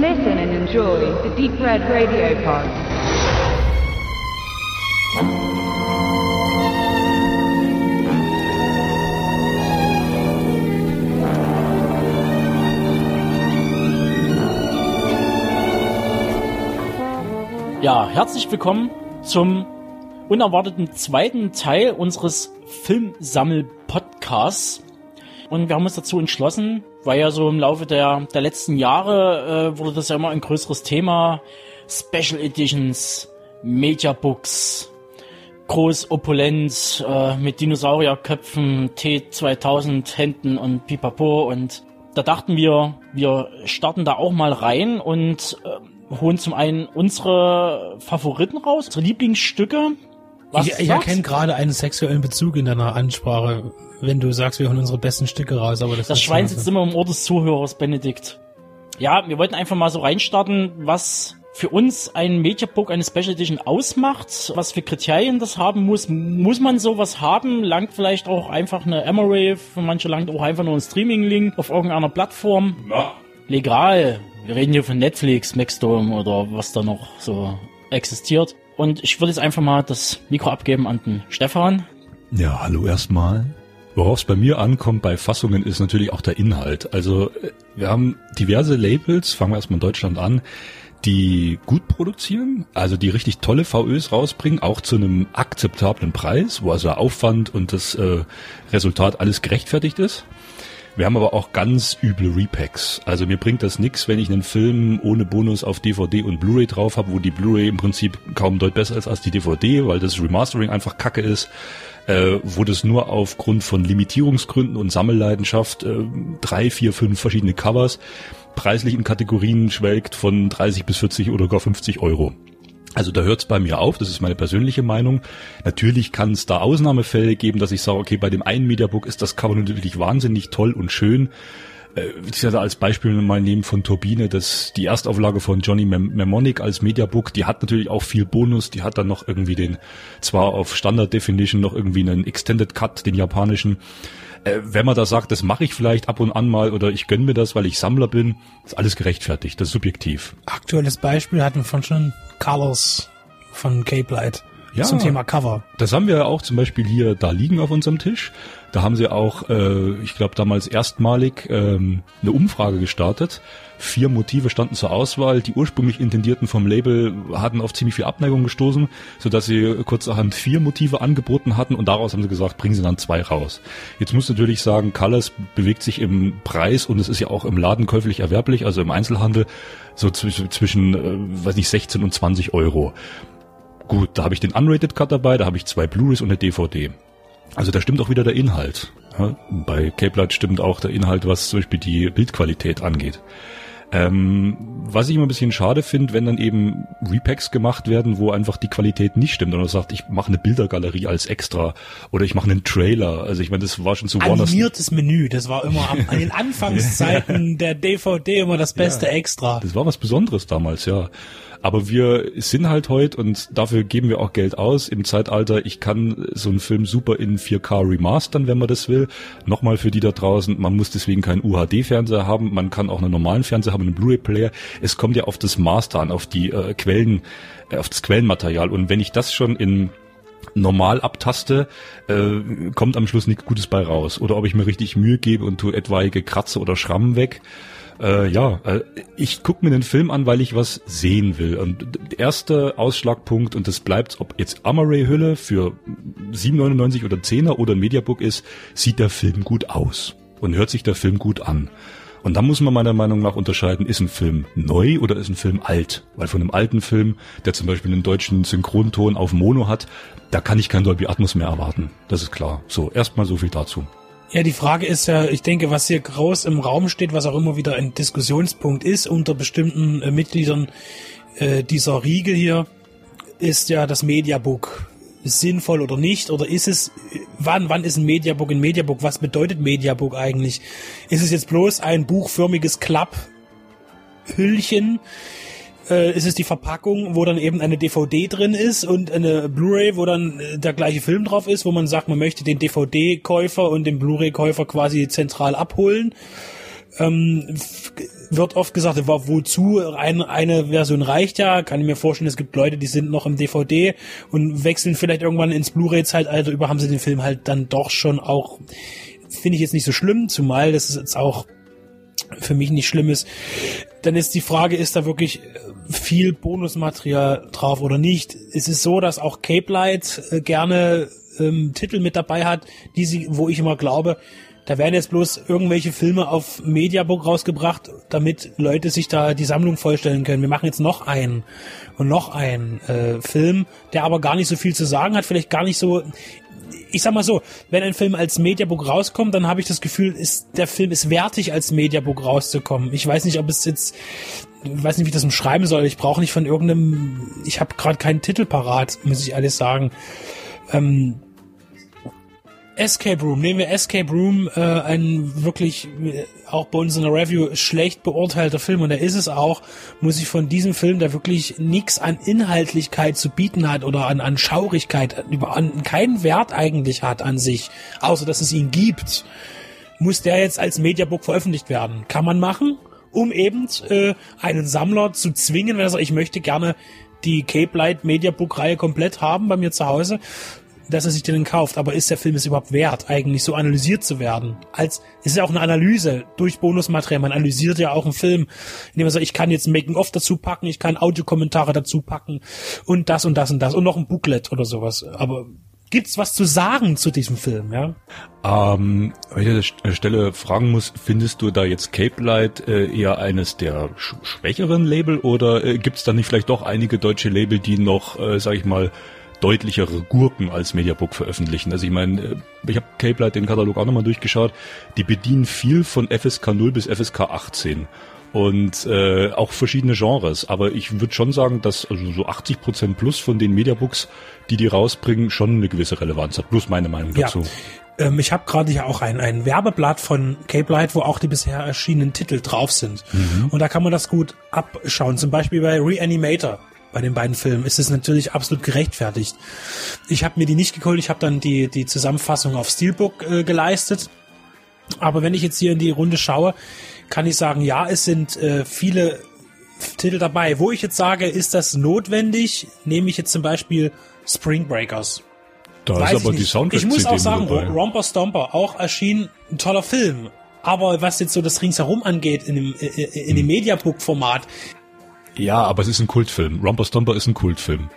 Listen and enjoy the Deep Red Radio Pod. Ja, herzlich willkommen zum unerwarteten zweiten Teil unseres Filmsammel-Podcasts. Und wir haben uns dazu entschlossen, weil ja so im Laufe der, der letzten Jahre äh, wurde das ja immer ein größeres Thema. Special Editions, Mediabooks, groß opulent, äh, mit Dinosaurierköpfen, T2000 Händen und Pipapo und da dachten wir, wir starten da auch mal rein und äh, holen zum einen unsere Favoriten raus, unsere Lieblingsstücke. Was ich ich erkenne gerade einen sexuellen Bezug in deiner Ansprache, wenn du sagst, wir holen unsere besten Stücke raus. Aber das, das Schwein sitzt immer im Ohr des Zuhörers, Benedikt. Ja, wir wollten einfach mal so reinstarten, was für uns ein Mediabook, eine Special Edition ausmacht, was für Kriterien das haben muss. Muss man sowas haben? Langt vielleicht auch einfach eine Emerave, für manche langt auch einfach nur ein Streaming-Link auf irgendeiner Plattform. Ja. Legal. Wir reden hier von Netflix, Maxdome oder was da noch so existiert. Und ich würde jetzt einfach mal das Mikro abgeben an den Stefan. Ja, hallo erstmal. Worauf es bei mir ankommt bei Fassungen ist natürlich auch der Inhalt. Also äh, wir haben diverse Labels, fangen wir erstmal in Deutschland an, die gut produzieren, also die richtig tolle VÖs rausbringen, auch zu einem akzeptablen Preis, wo also Aufwand und das äh, Resultat alles gerechtfertigt ist. Wir haben aber auch ganz üble Repacks. Also mir bringt das nix, wenn ich einen Film ohne Bonus auf DVD und Blu-ray drauf habe, wo die Blu-ray im Prinzip kaum deut besser ist als die DVD, weil das Remastering einfach kacke ist, äh, wo das nur aufgrund von Limitierungsgründen und Sammelleidenschaft äh, drei, vier, fünf verschiedene Covers preislich in Kategorien schwelgt von 30 bis 40 oder gar 50 Euro. Also da hört es bei mir auf, das ist meine persönliche Meinung. Natürlich kann es da Ausnahmefälle geben, dass ich sage, okay, bei dem einen Mediabook ist das Cover natürlich wahnsinnig toll und schön. Äh, ich werde als Beispiel mal nehmen von Turbine, das die Erstauflage von Johnny Mnemonic als Mediabook, die hat natürlich auch viel Bonus, die hat dann noch irgendwie den, zwar auf Standard Definition noch irgendwie einen Extended Cut, den japanischen, äh, wenn man da sagt, das mache ich vielleicht ab und an mal oder ich gönn mir das, weil ich Sammler bin, ist alles gerechtfertigt, das ist subjektiv. Aktuelles Beispiel hatten wir von schon Colors von Cape Light. Ja, zum Thema Cover. Das haben wir ja auch zum Beispiel hier da liegen auf unserem Tisch. Da haben sie auch, äh, ich glaube damals erstmalig ähm, eine Umfrage gestartet. Vier Motive standen zur Auswahl. Die ursprünglich intendierten vom Label hatten auf ziemlich viel Abneigung gestoßen, sodass sie kurzerhand vier Motive angeboten hatten und daraus haben sie gesagt, bringen sie dann zwei raus. Jetzt muss natürlich sagen, Colors bewegt sich im Preis und es ist ja auch im Laden käuflich erwerblich, also im Einzelhandel, so zwischen, zwischen äh, weiß nicht, 16 und 20 Euro. Gut, da habe ich den Unrated Cut dabei, da habe ich zwei Blu-rays und eine DVD. Also da stimmt auch wieder der Inhalt. Ja, bei Cape Light stimmt auch der Inhalt, was zum Beispiel die Bildqualität angeht. Ähm, was ich immer ein bisschen schade finde, wenn dann eben Repacks gemacht werden, wo einfach die Qualität nicht stimmt und man sagt, ich mache eine Bildergalerie als extra oder ich mache einen Trailer. Also ich meine, das war schon zu Warner's. Animiertes Menü, das war immer am, an den Anfangszeiten der DVD immer das beste Ja, Extra. Das war was Besonderes damals, ja. Aber wir sind halt heute und dafür geben wir auch Geld aus im Zeitalter. Ich kann so einen Film super in 4K remastern, wenn man das will. Nochmal für die da draußen, man muss deswegen keinen UHD-Fernseher haben, man kann auch einen normalen Fernseher haben, einen Blu-ray-Player. Es kommt ja auf das Master an, auf die äh, Quellen, äh, auf das Quellenmaterial. Und wenn ich das schon in normal abtaste, äh, kommt am Schluss nichts Gutes bei raus. Oder ob ich mir richtig Mühe gebe und tue etwaige Kratzer oder Schrammen weg. Äh, ja, äh, ich gucke mir den Film an, weil ich was sehen will. Und der erste Ausschlagpunkt, und das bleibt, ob jetzt Amaray-Hülle für 7,99 oder 10er oder ein Mediabook ist, sieht der Film gut aus und hört sich der Film gut an. Und da muss man meiner Meinung nach unterscheiden, ist ein Film neu oder ist ein Film alt? Weil von einem alten Film, der zum Beispiel einen deutschen Synchronton auf Mono hat, da kann ich kein Dolby Atmos mehr erwarten. Das ist klar. So, erstmal so viel dazu. Ja, die Frage ist ja, ich denke, was hier groß im Raum steht, was auch immer wieder ein Diskussionspunkt ist unter bestimmten äh, Mitgliedern äh, dieser Riege hier, ist ja das Mediabook. Sinnvoll oder nicht? Oder ist es, wann, wann ist ein Mediabook ein Mediabook? Was bedeutet Mediabook eigentlich? Ist es jetzt bloß ein buchförmiges Klapp-Hüllchen? Äh, ist es die Verpackung, wo dann eben eine DVD drin ist und eine Blu-ray, wo dann äh, der gleiche Film drauf ist, wo man sagt, man möchte den DVD-Käufer und den Blu-ray-Käufer quasi zentral abholen? ähm, wird oft gesagt, wo- wozu ein, eine Version reicht ja. Kann ich mir vorstellen, es gibt Leute, die sind noch im DVD und wechseln vielleicht irgendwann ins Blu-ray-Zeitalter über, haben sie den Film halt dann doch schon auch, finde ich jetzt nicht so schlimm, zumal das ist jetzt auch für mich nicht schlimm ist. Dann ist die Frage, ist da wirklich äh, viel Bonusmaterial drauf oder nicht? Es ist so, dass auch Cape Light äh, gerne ähm, Titel mit dabei hat, die sie, wo ich immer glaube, da werden jetzt bloß irgendwelche Filme auf Mediabook rausgebracht, damit Leute sich da die Sammlung vollstellen können. Wir machen jetzt noch einen und noch einen äh, Film, der aber gar nicht so viel zu sagen hat, vielleicht gar nicht so ich sag mal so, wenn ein Film als Mediabook rauskommt, dann habe ich das Gefühl, ist der Film ist wertig als Mediabook rauszukommen. Ich weiß nicht, ob es jetzt weiß nicht, wie ich das umschreiben soll. Ich brauche nicht von irgendeinem ich habe gerade keinen Titel parat, muss ich alles sagen. Ähm, Escape Room, nehmen wir Escape Room, äh, ein wirklich äh, auch bei uns in der Review schlecht beurteilter Film und er ist es auch, muss ich von diesem Film, der wirklich nichts an Inhaltlichkeit zu bieten hat oder an, an Schaurigkeit, über, an keinen Wert eigentlich hat an sich, außer dass es ihn gibt, muss der jetzt als Mediabook veröffentlicht werden. Kann man machen, um eben äh, einen Sammler zu zwingen, wenn er sagt, ich möchte gerne die Cape Light Mediabook Reihe komplett haben bei mir zu Hause, dass er sich den kauft. Aber ist der Film es überhaupt wert, eigentlich so analysiert zu werden? Als es ist ja auch eine Analyse durch Bonusmaterial. Man analysiert ja auch einen Film, indem man sagt, ich kann jetzt ein Making-of dazu packen, ich kann Audiokommentare dazu packen und das und das und das und noch ein Booklet oder sowas. Aber gibt's was zu sagen zu diesem Film, ja? Ähm, wenn ich an der Stelle fragen muss, findest du da jetzt Cape Light äh, eher eines der sch schwächeren Label oder äh, gibt es da nicht vielleicht doch einige deutsche Label, die noch, äh, sag ich mal, deutlichere Gurken als Mediabook veröffentlichen. Also ich meine, äh, ich habe Cape Light den Katalog auch nochmal durchgeschaut. Die bedienen viel von FSK 0 bis FSK 18 und äh, auch verschiedene Genres. Aber ich würde schon sagen, dass also so 80 Prozent plus von den Mediabooks, die die rausbringen, schon eine gewisse Relevanz hat. Plus meine Meinung dazu. Ja. Ähm, ich habe gerade ja auch ein, ein Werbeblatt von Cape Light, wo auch die bisher erschienenen Titel drauf sind. Und da kann man das gut abschauen. Zum Beispiel bei Reanimator. Bei den beiden Filmen ist es natürlich absolut gerechtfertigt. Ich habe mir die nicht geholt, ich habe dann die, die Zusammenfassung auf Steelbook äh, geleistet. Aber wenn ich jetzt hier in die Runde schaue, kann ich sagen, ja, es sind äh, viele Titel dabei. Wo ich jetzt sage, ist das notwendig, nehme ich jetzt zum Beispiel Spring Breakers. Da Weiß ist aber die. Soundtrack Ich muss auch sagen, dabei. Romper Stomper auch erschien ein toller Film. Aber was jetzt so das ringsherum angeht in dem, äh, äh, in Hm. dem Mediabook-Format, Ja, aber es ist ein Kultfilm. Romper Stomper ist ein Kultfilm.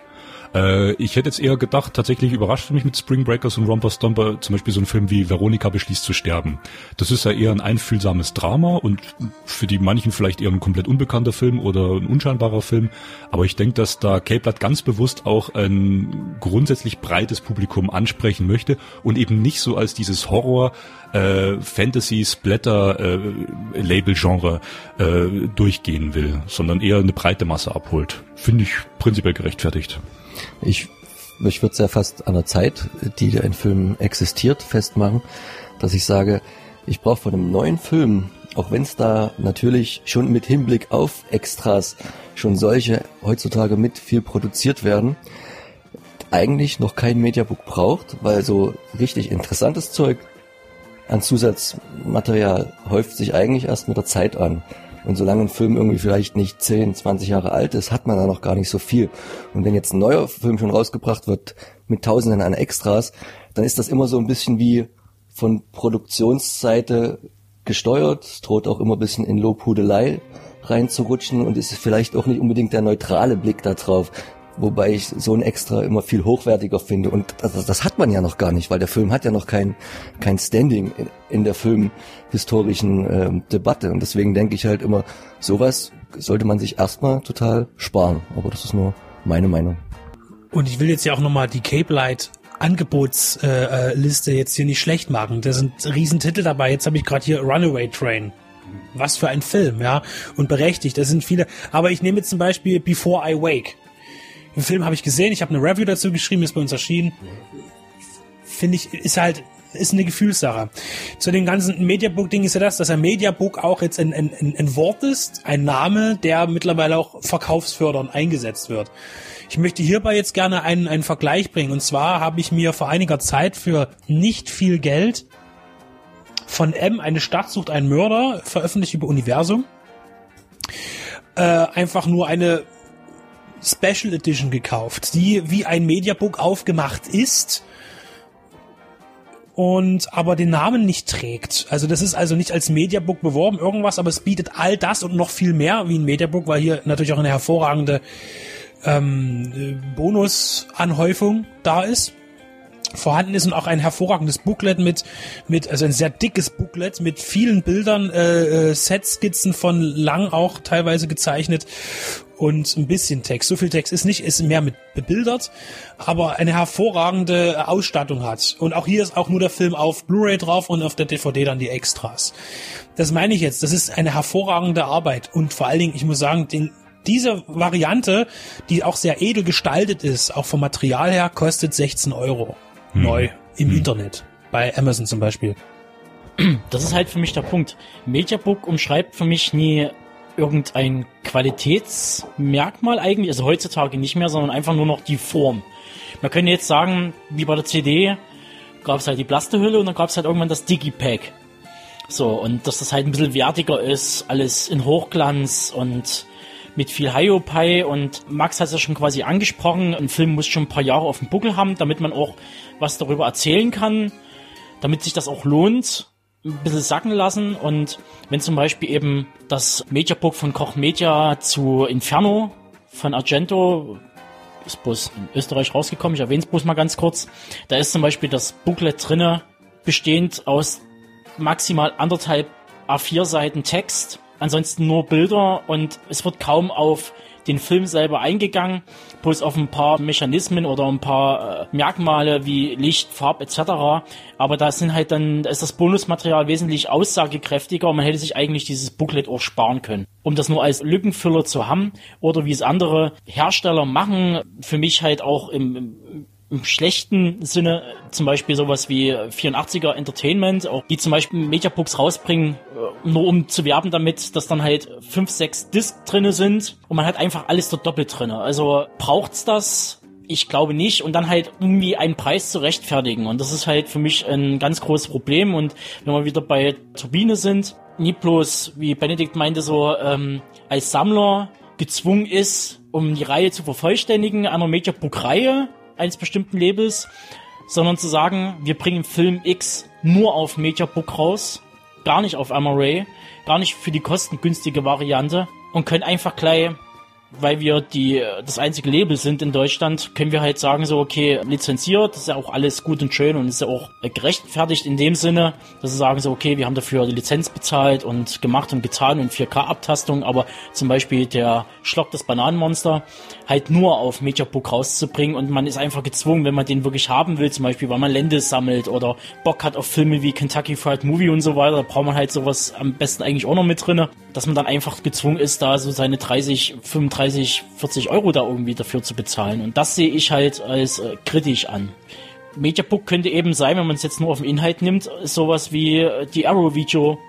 Äh, ich hätte jetzt eher gedacht, tatsächlich überrascht mich mit Spring Breakers und Romper Stomper zum Beispiel so ein Film wie Veronika beschließt zu sterben. Das ist ja eher ein einfühlsames Drama und für die manchen vielleicht eher ein komplett unbekannter Film oder ein unscheinbarer Film. Aber ich denke, dass da Cape Blood ganz bewusst auch ein grundsätzlich breites Publikum ansprechen möchte und eben nicht so als dieses Horror äh, Fantasy Splatter äh, Label Genre äh, durchgehen will, sondern eher eine breite Masse abholt. Finde ich prinzipiell gerechtfertigt. Ich, ich würde es ja fast an der Zeit, die ein Film existiert, festmachen, dass ich sage, ich brauche von einem neuen Film, auch wenn es da natürlich schon mit Hinblick auf Extras schon solche heutzutage mit viel produziert werden, eigentlich noch kein Mediabook braucht, weil so richtig interessantes Zeug an Zusatzmaterial häuft sich eigentlich erst mit der Zeit an. Und solange ein Film irgendwie vielleicht nicht 10, 20 Jahre alt ist, hat man da noch gar nicht so viel. Und wenn jetzt ein neuer Film schon rausgebracht wird mit Tausenden an Extras, dann ist das immer so ein bisschen wie von Produktionsseite gesteuert. Es droht auch immer ein bisschen in Lobhudelei reinzurutschen und ist vielleicht auch nicht unbedingt der neutrale Blick da drauf. Wobei ich so ein Extra immer viel hochwertiger finde. Und das, das hat man ja noch gar nicht, weil der Film hat ja noch kein, kein Standing in, in der filmhistorischen ähm, Debatte. Und deswegen denke ich halt immer, sowas sollte man sich erstmal total sparen. Aber das ist nur meine Meinung. und ich will jetzt ja auch nochmal die Cape Light Angebotsliste äh, jetzt hier nicht schlecht machen. Da sind Riesentitel dabei. Jetzt habe ich gerade hier Runaway Train. Was für ein Film, ja. Und berechtigt, da sind viele. Aber ich nehme jetzt zum Beispiel Before I Wake. Den Film habe ich gesehen, ich habe eine Review dazu geschrieben, ist bei uns erschienen. Finde ich, ist halt, ist eine Gefühlssache. Zu dem ganzen Mediabook-Ding ist ja das, dass ein Mediabook auch jetzt ein, ein, ein Wort ist, ein Name, der mittlerweile auch verkaufsfördernd eingesetzt wird. Ich möchte hierbei jetzt gerne einen, einen Vergleich bringen. Und zwar habe ich mir vor einiger Zeit für nicht viel Geld von M, eine Stadt sucht einen Mörder, veröffentlicht über Universum. Äh, einfach nur eine Special Edition gekauft, die wie ein Mediabook aufgemacht ist und aber den Namen nicht trägt. Also das ist also nicht als Mediabook beworben irgendwas, aber es bietet all das und noch viel mehr wie ein Mediabook, weil hier natürlich auch eine hervorragende ähm, Bonusanhäufung da ist vorhanden ist und auch ein hervorragendes Booklet mit mit also ein sehr dickes Booklet mit vielen Bildern, äh, äh, Setskizzen von lang auch teilweise gezeichnet und ein bisschen Text. So viel Text ist nicht, ist mehr mit bebildert, aber eine hervorragende Ausstattung hat. Und auch hier ist auch nur der Film auf Blu-ray drauf und auf der DVD dann die Extras. Das meine ich jetzt. Das ist eine hervorragende Arbeit und vor allen Dingen, ich muss sagen, den diese Variante, die auch sehr edel gestaltet ist, auch vom Material her, kostet 16 Euro Hm. neu im Internet. Bei Amazon zum Beispiel. Das ist halt für mich der Punkt. Mediabook umschreibt für mich nie irgendein Qualitätsmerkmal eigentlich, also heutzutage nicht mehr, sondern einfach nur noch die Form. Man könnte jetzt sagen, wie bei der CD gab es halt die Plastehülle und dann gab es halt irgendwann das Digipack. So, und dass das halt ein bisschen wertiger ist, alles in Hochglanz und mit viel Hiopai und Max hat es ja schon quasi angesprochen, ein Film muss schon ein paar Jahre auf dem Buckel haben, damit man auch was darüber erzählen kann, damit sich das auch lohnt, ein bisschen sacken lassen. Und wenn zum Beispiel eben das Mediabook von Koch Media zu Inferno von Argento ist bloß in Österreich rausgekommen, ich erwähne es bloß mal ganz kurz, da ist zum Beispiel das Booklet drinne, bestehend aus maximal anderthalb A4 Seiten Text, ansonsten nur Bilder und es wird kaum auf den Film selber eingegangen, bloß auf ein paar Mechanismen oder ein paar äh, Merkmale wie Licht, Farb etc. Aber da sind halt dann, da ist das Bonusmaterial wesentlich aussagekräftiger und man hätte sich eigentlich dieses Booklet auch sparen können. Um das nur als Lückenfüller zu haben oder wie es andere Hersteller machen, für mich halt auch im, im im schlechten Sinne zum Beispiel sowas wie 84er Entertainment, auch die zum Beispiel Mediabooks rausbringen, äh, nur um zu werben damit, dass dann halt fünf, sechs Discs drinne sind und man hat einfach alles dort doppelt drinne. Also braucht's das? Ich glaube nicht. Und dann halt irgendwie einen Preis zu rechtfertigen. Und das ist halt für mich ein ganz großes Problem. Und wenn wir wieder bei Turbine sind, nicht bloß, wie Benedikt meinte, so ähm, als Sammler gezwungen ist, um die Reihe zu vervollständigen, einer Mediabook-Reihe, eines bestimmten Labels, sondern zu sagen, wir bringen Film X nur auf Mediabook raus, gar nicht auf Amaray, gar nicht für die kostengünstige Variante und können einfach gleich, weil wir die das einzige Label sind in Deutschland, können wir halt sagen so, okay, lizenziert, ist ja auch alles gut und schön und ist ja auch gerechtfertigt in dem Sinne, dass sie sagen so, okay, wir haben dafür die Lizenz bezahlt und gemacht und getan und 4K-Abtastung, aber zum Beispiel der Schlock des Bananenmonster halt nur auf Mediabook rauszubringen und man ist einfach gezwungen, wenn man den wirklich haben will, zum Beispiel, weil man Lände sammelt oder Bock hat auf Filme wie Kentucky Fried Movie und so weiter, da braucht man halt sowas am besten eigentlich auch noch mit drinne, dass man dann einfach gezwungen ist, da so seine 30, 35, 40 Euro da irgendwie dafür zu bezahlen und das sehe ich halt als äh, kritisch an. Mediabook könnte eben sein, wenn man es jetzt nur auf den Inhalt nimmt, sowas wie äh, die Arrow Video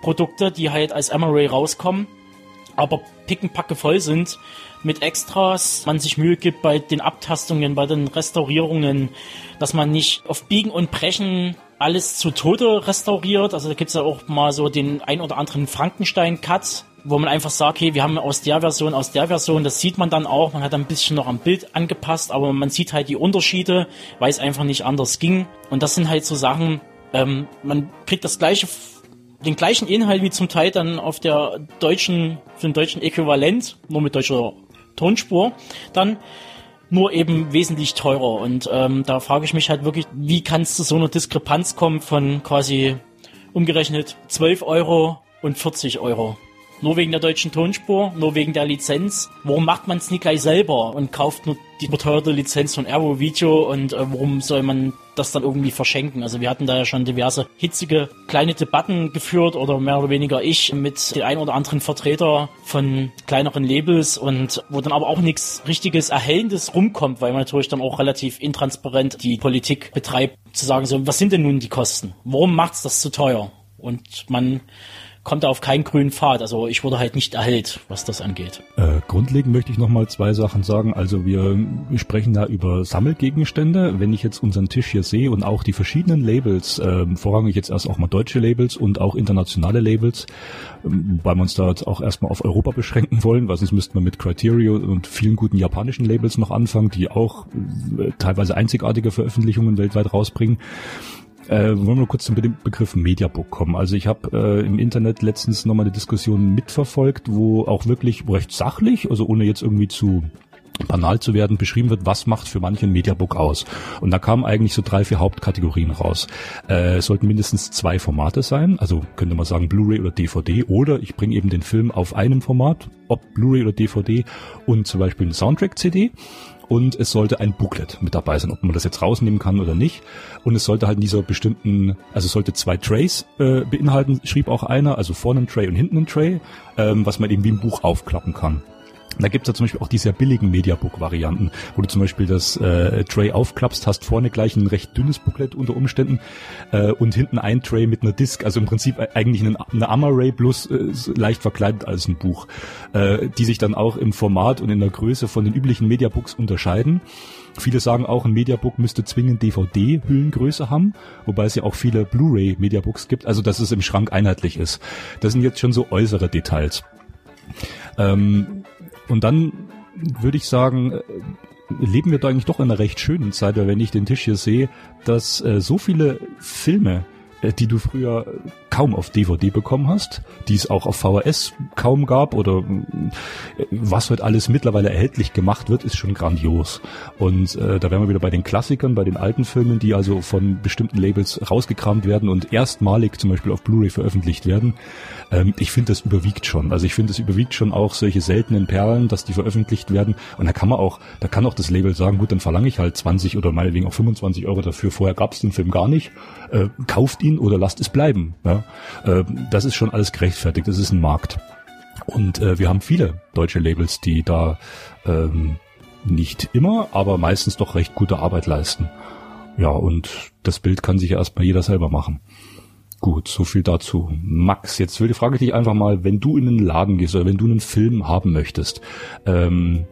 Produkte, die halt als Amaray rauskommen, aber pickenpacke voll sind mit Extras, man sich Mühe gibt bei den Abtastungen, bei den Restaurierungen, dass man nicht auf Biegen und Brechen alles zu Tode restauriert. Also da gibt's ja auch mal so den ein oder anderen Frankenstein-Cut, wo man einfach sagt, okay, wir haben aus der Version, aus der Version, das sieht man dann auch, man hat ein bisschen noch am Bild angepasst, aber man sieht halt die Unterschiede, weil es einfach nicht anders ging. Und das sind halt so Sachen, ähm, man kriegt das gleiche den gleichen Inhalt wie zum Teil dann auf der deutschen, für den deutschen Äquivalent, nur mit deutscher Tonspur, dann nur eben wesentlich teurer. Und ähm, da frage ich mich halt wirklich, wie kann es zu so einer Diskrepanz kommen von quasi umgerechnet 12 Euro und 40 Euro. Nur wegen der deutschen Tonspur, nur wegen der Lizenz. Warum macht man es nicht gleich selber und kauft nur die überteuerte Lizenz von Arrow Video und äh, warum soll man das dann irgendwie verschenken? Also wir hatten da ja schon diverse hitzige kleine Debatten geführt oder mehr oder weniger ich mit den ein oder anderen Vertreter von kleineren Labels und wo dann aber auch nichts richtiges Erhellendes rumkommt, weil man natürlich dann auch relativ intransparent die Politik betreibt, zu sagen so, was sind denn nun die Kosten? Warum macht's das zu teuer? Und man kommt er auf keinen grünen Pfad. Also ich wurde halt nicht erhellt, was das angeht. Äh, grundlegend möchte ich nochmal zwei Sachen sagen. Also wir, sprechen da über Sammelgegenstände. Wenn ich jetzt unseren Tisch hier sehe und auch die verschiedenen Labels, äh, vorrangig jetzt erst auch mal deutsche Labels und auch internationale Labels, äh, weil wir uns da jetzt auch erstmal auf Europa beschränken wollen, weil sonst müssten wir mit Criterio und vielen guten japanischen Labels noch anfangen, die auch äh, teilweise einzigartige Veröffentlichungen weltweit rausbringen. Äh, wollen wir kurz zum Begriff Mediabook kommen. Also ich habe äh, im Internet letztens nochmal eine Diskussion mitverfolgt, wo auch wirklich recht sachlich, also ohne jetzt irgendwie zu banal zu werden, beschrieben wird, was macht für manche ein Mediabook aus. Und da kamen eigentlich so drei, vier Hauptkategorien raus. Äh, es sollten mindestens zwei Formate sein, also könnte man sagen Blu-ray oder DVD, oder ich bringe eben den Film auf einem Format, ob Blu-ray oder DVD und zum Beispiel eine Soundtrack-CD und es sollte ein Booklet mit dabei sein, ob man das jetzt rausnehmen kann oder nicht. Und es sollte halt in dieser bestimmten, also es sollte zwei Trays äh, beinhalten, schrieb auch einer, also vorne ein Tray und hinten ein Tray, ähm, was man eben wie ein Buch aufklappen kann. Da gibt's ja zum Beispiel auch die sehr billigen Mediabook-Varianten, wo du zum Beispiel das äh, Tray aufklappst, hast vorne gleich ein recht dünnes Booklet unter Umständen äh, und hinten ein Tray mit einer Disk, also im Prinzip eigentlich eine, eine Array plus äh, leicht verkleidet als ein Buch, äh, die sich dann auch im Format und in der Größe von den üblichen Mediabooks unterscheiden. Viele sagen auch, ein Mediabook müsste zwingend DVD-Hüllengröße haben, wobei es ja auch viele Blu-ray-Mediabooks gibt, also dass es im Schrank einheitlich ist. Das sind jetzt schon so äußere Details. Ähm, und dann würde ich sagen, äh, leben wir da eigentlich doch in einer recht schönen Zeit, weil wenn ich den Tisch hier sehe, dass äh, so viele Filme, äh, die du früher kaum auf DVD bekommen hast, die es auch auf VHS kaum gab oder äh, was heute alles mittlerweile erhältlich gemacht wird, ist schon grandios. Und äh, da wären wir wieder bei den Klassikern, bei den alten Filmen, die also von bestimmten Labels rausgekramt werden und erstmalig zum Beispiel auf Blu-ray veröffentlicht werden. Ähm, ich finde, das überwiegt schon. Also ich finde, es überwiegt schon auch solche seltenen Perlen, dass die veröffentlicht werden. Und da kann man auch, da kann auch das Label sagen, gut, dann verlange ich halt 20 oder meinetwegen auch 25 Euro dafür. Vorher gab es den Film gar nicht. Äh, kauft ihn oder lasst es bleiben. Ja? Äh, das ist schon alles gerechtfertigt, das ist ein Markt. Und äh, wir haben viele deutsche Labels, die da ähm, nicht immer, aber meistens doch recht gute Arbeit leisten. Ja, und das Bild kann sich ja erstmal jeder selber machen. Gut, so viel dazu. Max, jetzt will die Frage dich einfach mal, wenn du in einen Laden gehst oder wenn du einen Film haben möchtest, ähm,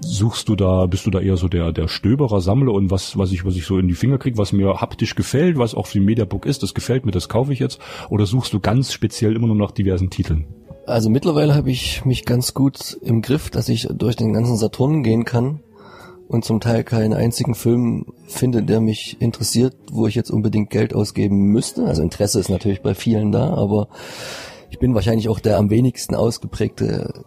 suchst du da, bist du da eher so der, der Stöberer, Sammler und was, was ich, was ich so in die Finger kriege, was mir haptisch gefällt, was auch für Mediabook ist, das gefällt mir, das kaufe ich jetzt, oder suchst du ganz speziell immer nur nach diversen Titeln? Also mittlerweile habe ich mich ganz gut im Griff, dass ich durch den ganzen Saturn gehen kann und zum Teil keinen einzigen Film finde, der mich interessiert, wo ich jetzt unbedingt Geld ausgeben müsste. Also Interesse ist natürlich bei vielen da, aber ich bin wahrscheinlich auch der am wenigsten ausgeprägte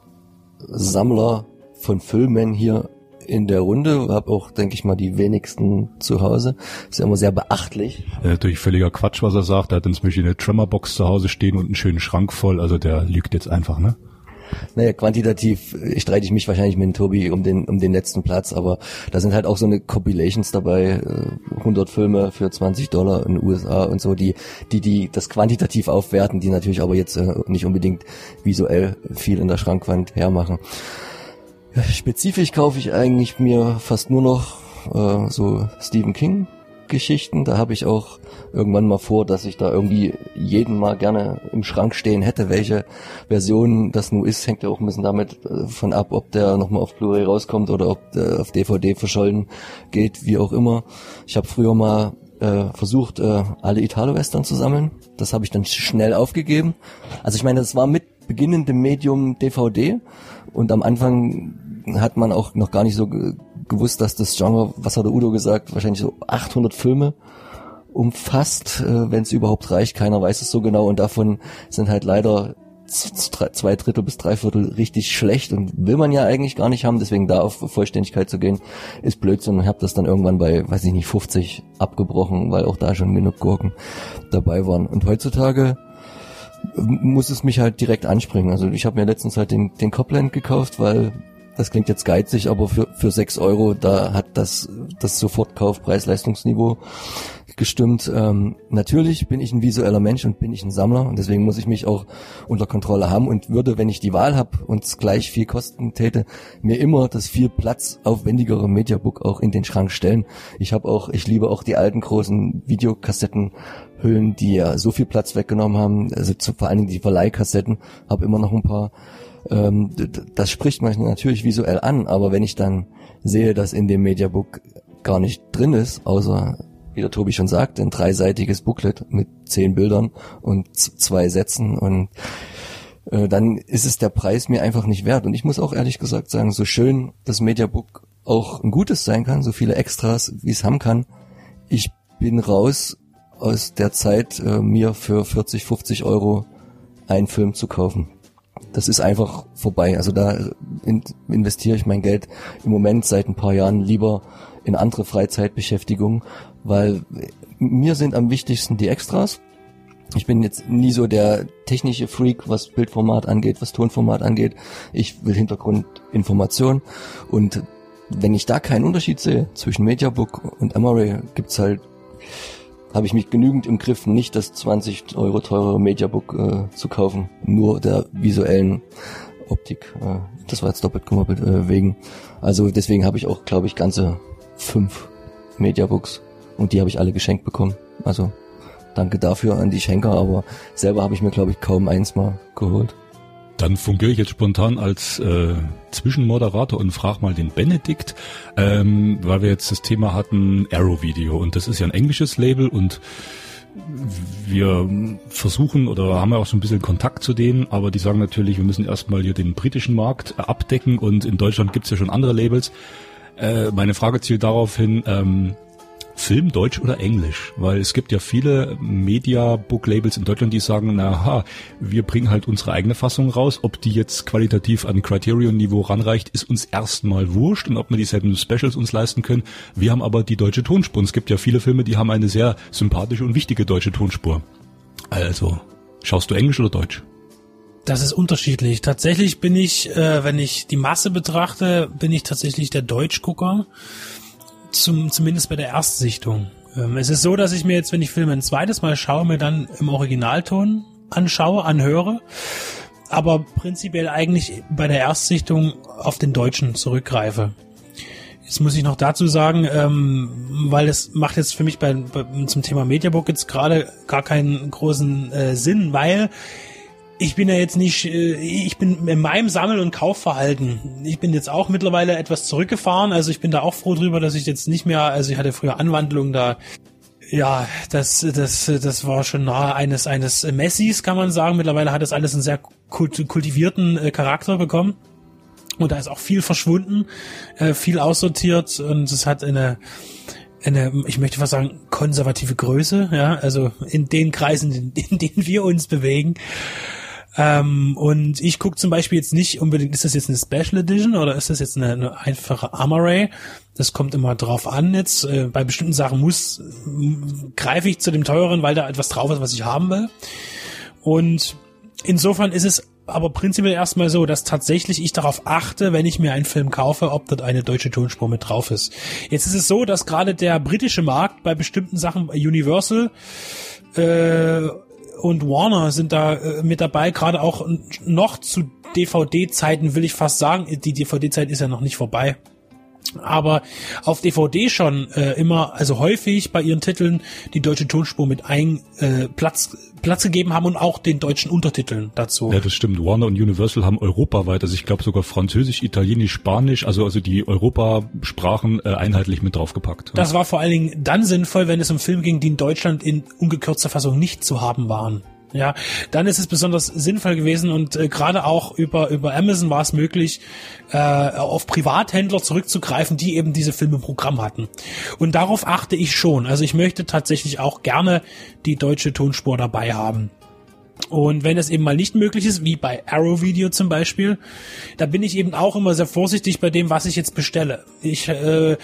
Sammler von Filmen hier in der Runde, habe auch, denke ich mal, die wenigsten zu Hause. Ist ja immer sehr beachtlich. Ja, natürlich völliger Quatsch, was er sagt. Er hat Beispiel eine Tremorbox zu Hause stehen und einen schönen Schrank voll. Also der lügt jetzt einfach, ne? Naja, quantitativ streite ich mich wahrscheinlich mit Tobi um den, um den letzten Platz, aber da sind halt auch so eine Compilations dabei, 100 äh, Filme für 20 Dollar in den USA und so, die, die, die das quantitativ aufwerten, die natürlich aber jetzt äh, nicht unbedingt visuell viel in der Schrankwand hermachen. Spezifisch kaufe ich eigentlich mir fast nur noch äh, so Stephen King Geschichten. Da habe ich auch irgendwann mal vor, dass ich da irgendwie jeden mal gerne im Schrank stehen hätte. Welche Version das nun ist, hängt ja auch ein bisschen damit äh, von ab, ob der nochmal auf Blu-ray rauskommt oder ob der auf DVD verschollen geht, wie auch immer. Ich habe früher mal äh, versucht, äh, alle Italo-Western zu sammeln. Das habe ich dann schnell aufgegeben. Also ich meine, das war mit beginnendem Medium DVD und am Anfang hat man auch noch gar nicht so gewusst, dass das Genre, was hat der Udo gesagt, wahrscheinlich so 800 Filme umfasst, äh, wenn es überhaupt reicht. Keiner weiß es so genau und davon sind halt leider zwei Drittel bis drei Viertel richtig schlecht und will man ja eigentlich gar nicht haben, deswegen da auf Vollständigkeit zu gehen, ist Blödsinn und habe das dann irgendwann bei, weiß ich nicht, 50 abgebrochen, weil auch da schon genug Gurken dabei waren. Und heutzutage muss es mich halt direkt anspringen. Also ich habe mir letztens halt den, den Copland gekauft, weil das klingt jetzt geizig, aber für, für sechs Euro, da hat das, das Sofortkauf Preis-Leistungsniveau gestimmt. Ähm, natürlich bin ich ein visueller Mensch und bin ich ein Sammler und deswegen muss ich mich auch unter Kontrolle haben und würde, wenn ich die Wahl habe und es gleich viel kosten täte, mir immer das viel Platz aufwendigere Mediabook auch in den Schrank stellen. Ich habe auch, ich liebe auch die alten großen Videokassettenhüllen, die ja so viel Platz weggenommen haben, also zu, vor allen Dingen die Verleihkassetten, habe immer noch ein paar. Ähm, das spricht man natürlich visuell an, aber wenn ich dann sehe, dass in dem Mediabook gar nicht drin ist, außer wie der Tobi schon sagt, ein dreiseitiges Booklet mit zehn Bildern und zwei Sätzen und äh, dann ist es der Preis mir einfach nicht wert. Und ich muss auch ehrlich gesagt sagen, so schön das Mediabook auch ein gutes sein kann, so viele Extras, wie es haben kann, ich bin raus aus der Zeit, äh, mir für 40, 50 Euro einen Film zu kaufen. Das ist einfach vorbei. Also da in, investiere ich mein Geld im Moment seit ein paar Jahren lieber in andere Freizeitbeschäftigungen, weil mir sind am wichtigsten die Extras. Ich bin jetzt nie so der technische Freak, was Bildformat angeht, was Tonformat angeht. Ich will Hintergrundinformation und wenn ich da keinen Unterschied sehe zwischen Mediabook und Emory, gibt's halt, habe ich mich genügend im Griff, nicht das 20 Euro teure Mediabook äh, zu kaufen, nur der visuellen Optik. Äh, das war jetzt doppelt gemoppelt äh, wegen. Also deswegen habe ich auch, glaube ich, ganze fünf Mediabooks und die habe ich alle geschenkt bekommen. Also danke dafür an die Schenker, aber selber habe ich mir, glaube ich, kaum eins mal geholt. Dann fungiere ich jetzt spontan als äh, Zwischenmoderator und frage mal den Benedikt, ähm, weil wir jetzt das Thema hatten Arrow Video und das ist ja ein englisches Label und wir versuchen oder haben ja auch so ein bisschen Kontakt zu denen, aber die sagen natürlich, wir müssen erstmal hier den britischen Markt abdecken und in Deutschland gibt's ja schon andere Labels. Äh, meine Frage zielt darauf hin, ähm, Film Deutsch oder Englisch? Weil es gibt ja viele Media-Book-Labels in Deutschland, die sagen, na wir bringen halt unsere eigene Fassung raus. Ob die jetzt qualitativ an Criterion-Niveau ranreicht, ist uns erstmal wurscht und ob wir dieselben Specials uns leisten können. Wir haben aber die deutsche Tonspur. Und es gibt ja viele Filme, die haben eine sehr sympathische und wichtige deutsche Tonspur. Also, schaust du Englisch oder Deutsch? Das ist unterschiedlich. Tatsächlich bin ich, äh, wenn ich die Masse betrachte, bin ich tatsächlich der Deutschgucker. Zum, zumindest bei der Erstsichtung. Ähm, es ist so, dass ich mir jetzt, wenn ich Filme ein zweites Mal schaue, mir dann im Originalton anschaue, anhöre. Aber prinzipiell eigentlich bei der Erstsichtung auf den Deutschen zurückgreife. Jetzt muss ich noch dazu sagen, ähm, weil es macht jetzt für mich bei, bei zum Thema Mediabook jetzt gerade gar keinen großen äh, Sinn, weil ich bin ja jetzt nicht, äh, ich bin in meinem Sammel- und Kaufverhalten. Ich bin jetzt auch mittlerweile etwas zurückgefahren. Also ich bin da auch froh drüber, dass ich jetzt nicht mehr, also ich hatte früher Anwandlungen da. Ja, das, das, das war schon nahe eines, eines Messis, kann man sagen. Mittlerweile hat das alles einen sehr kultivierten äh, Charakter bekommen. Und da ist auch viel verschwunden, äh, viel aussortiert und es hat eine, eine, ich möchte fast sagen, konservative Größe, ja, also in den Kreisen, in, in denen wir uns bewegen. Ähm, und ich gucke zum Beispiel jetzt nicht unbedingt, ist das jetzt eine Special Edition oder ist das jetzt eine, eine einfache Armoray? Das kommt immer drauf an jetzt. Äh, bei bestimmten Sachen muss, greife ich zu dem teuren, weil da etwas drauf ist, was ich haben will. Und insofern ist es aber prinzipiell erstmal so, dass tatsächlich ich darauf achte, wenn ich mir einen Film kaufe, ob dort eine deutsche Tonspur mit drauf ist. Jetzt ist es so, dass gerade der britische Markt bei bestimmten Sachen Universal äh, und Warner sind da äh, mit dabei, gerade auch noch zu DVD-Zeiten will ich fast sagen, die DVD-Zeit ist ja noch nicht vorbei. Aber auf DVD schon äh, immer, also häufig bei ihren Titeln die deutsche Tonspur mit ein äh, Platz Platz gegeben haben und auch den deutschen Untertiteln dazu. Ja, das stimmt. Warner und Universal haben europaweit, also ich glaube sogar Französisch, Italienisch, Spanisch, also also die Europasprachen äh, einheitlich mit draufgepackt. Das war vor allen Dingen dann sinnvoll, wenn es um Filme ging, die in Deutschland in ungekürzter Fassung nicht zu haben waren. Ja, dann ist es besonders sinnvoll gewesen und äh, gerade auch über über Amazon war es möglich, äh, auf Privathändler zurückzugreifen, die eben diese Filme im Programm hatten. Und darauf achte ich schon. Also ich möchte tatsächlich auch gerne die deutsche Tonspur dabei haben. Und wenn es eben mal nicht möglich ist, wie bei Arrow Video zum Beispiel, da bin ich eben auch immer sehr vorsichtig bei dem, was ich jetzt bestelle. Ich äh,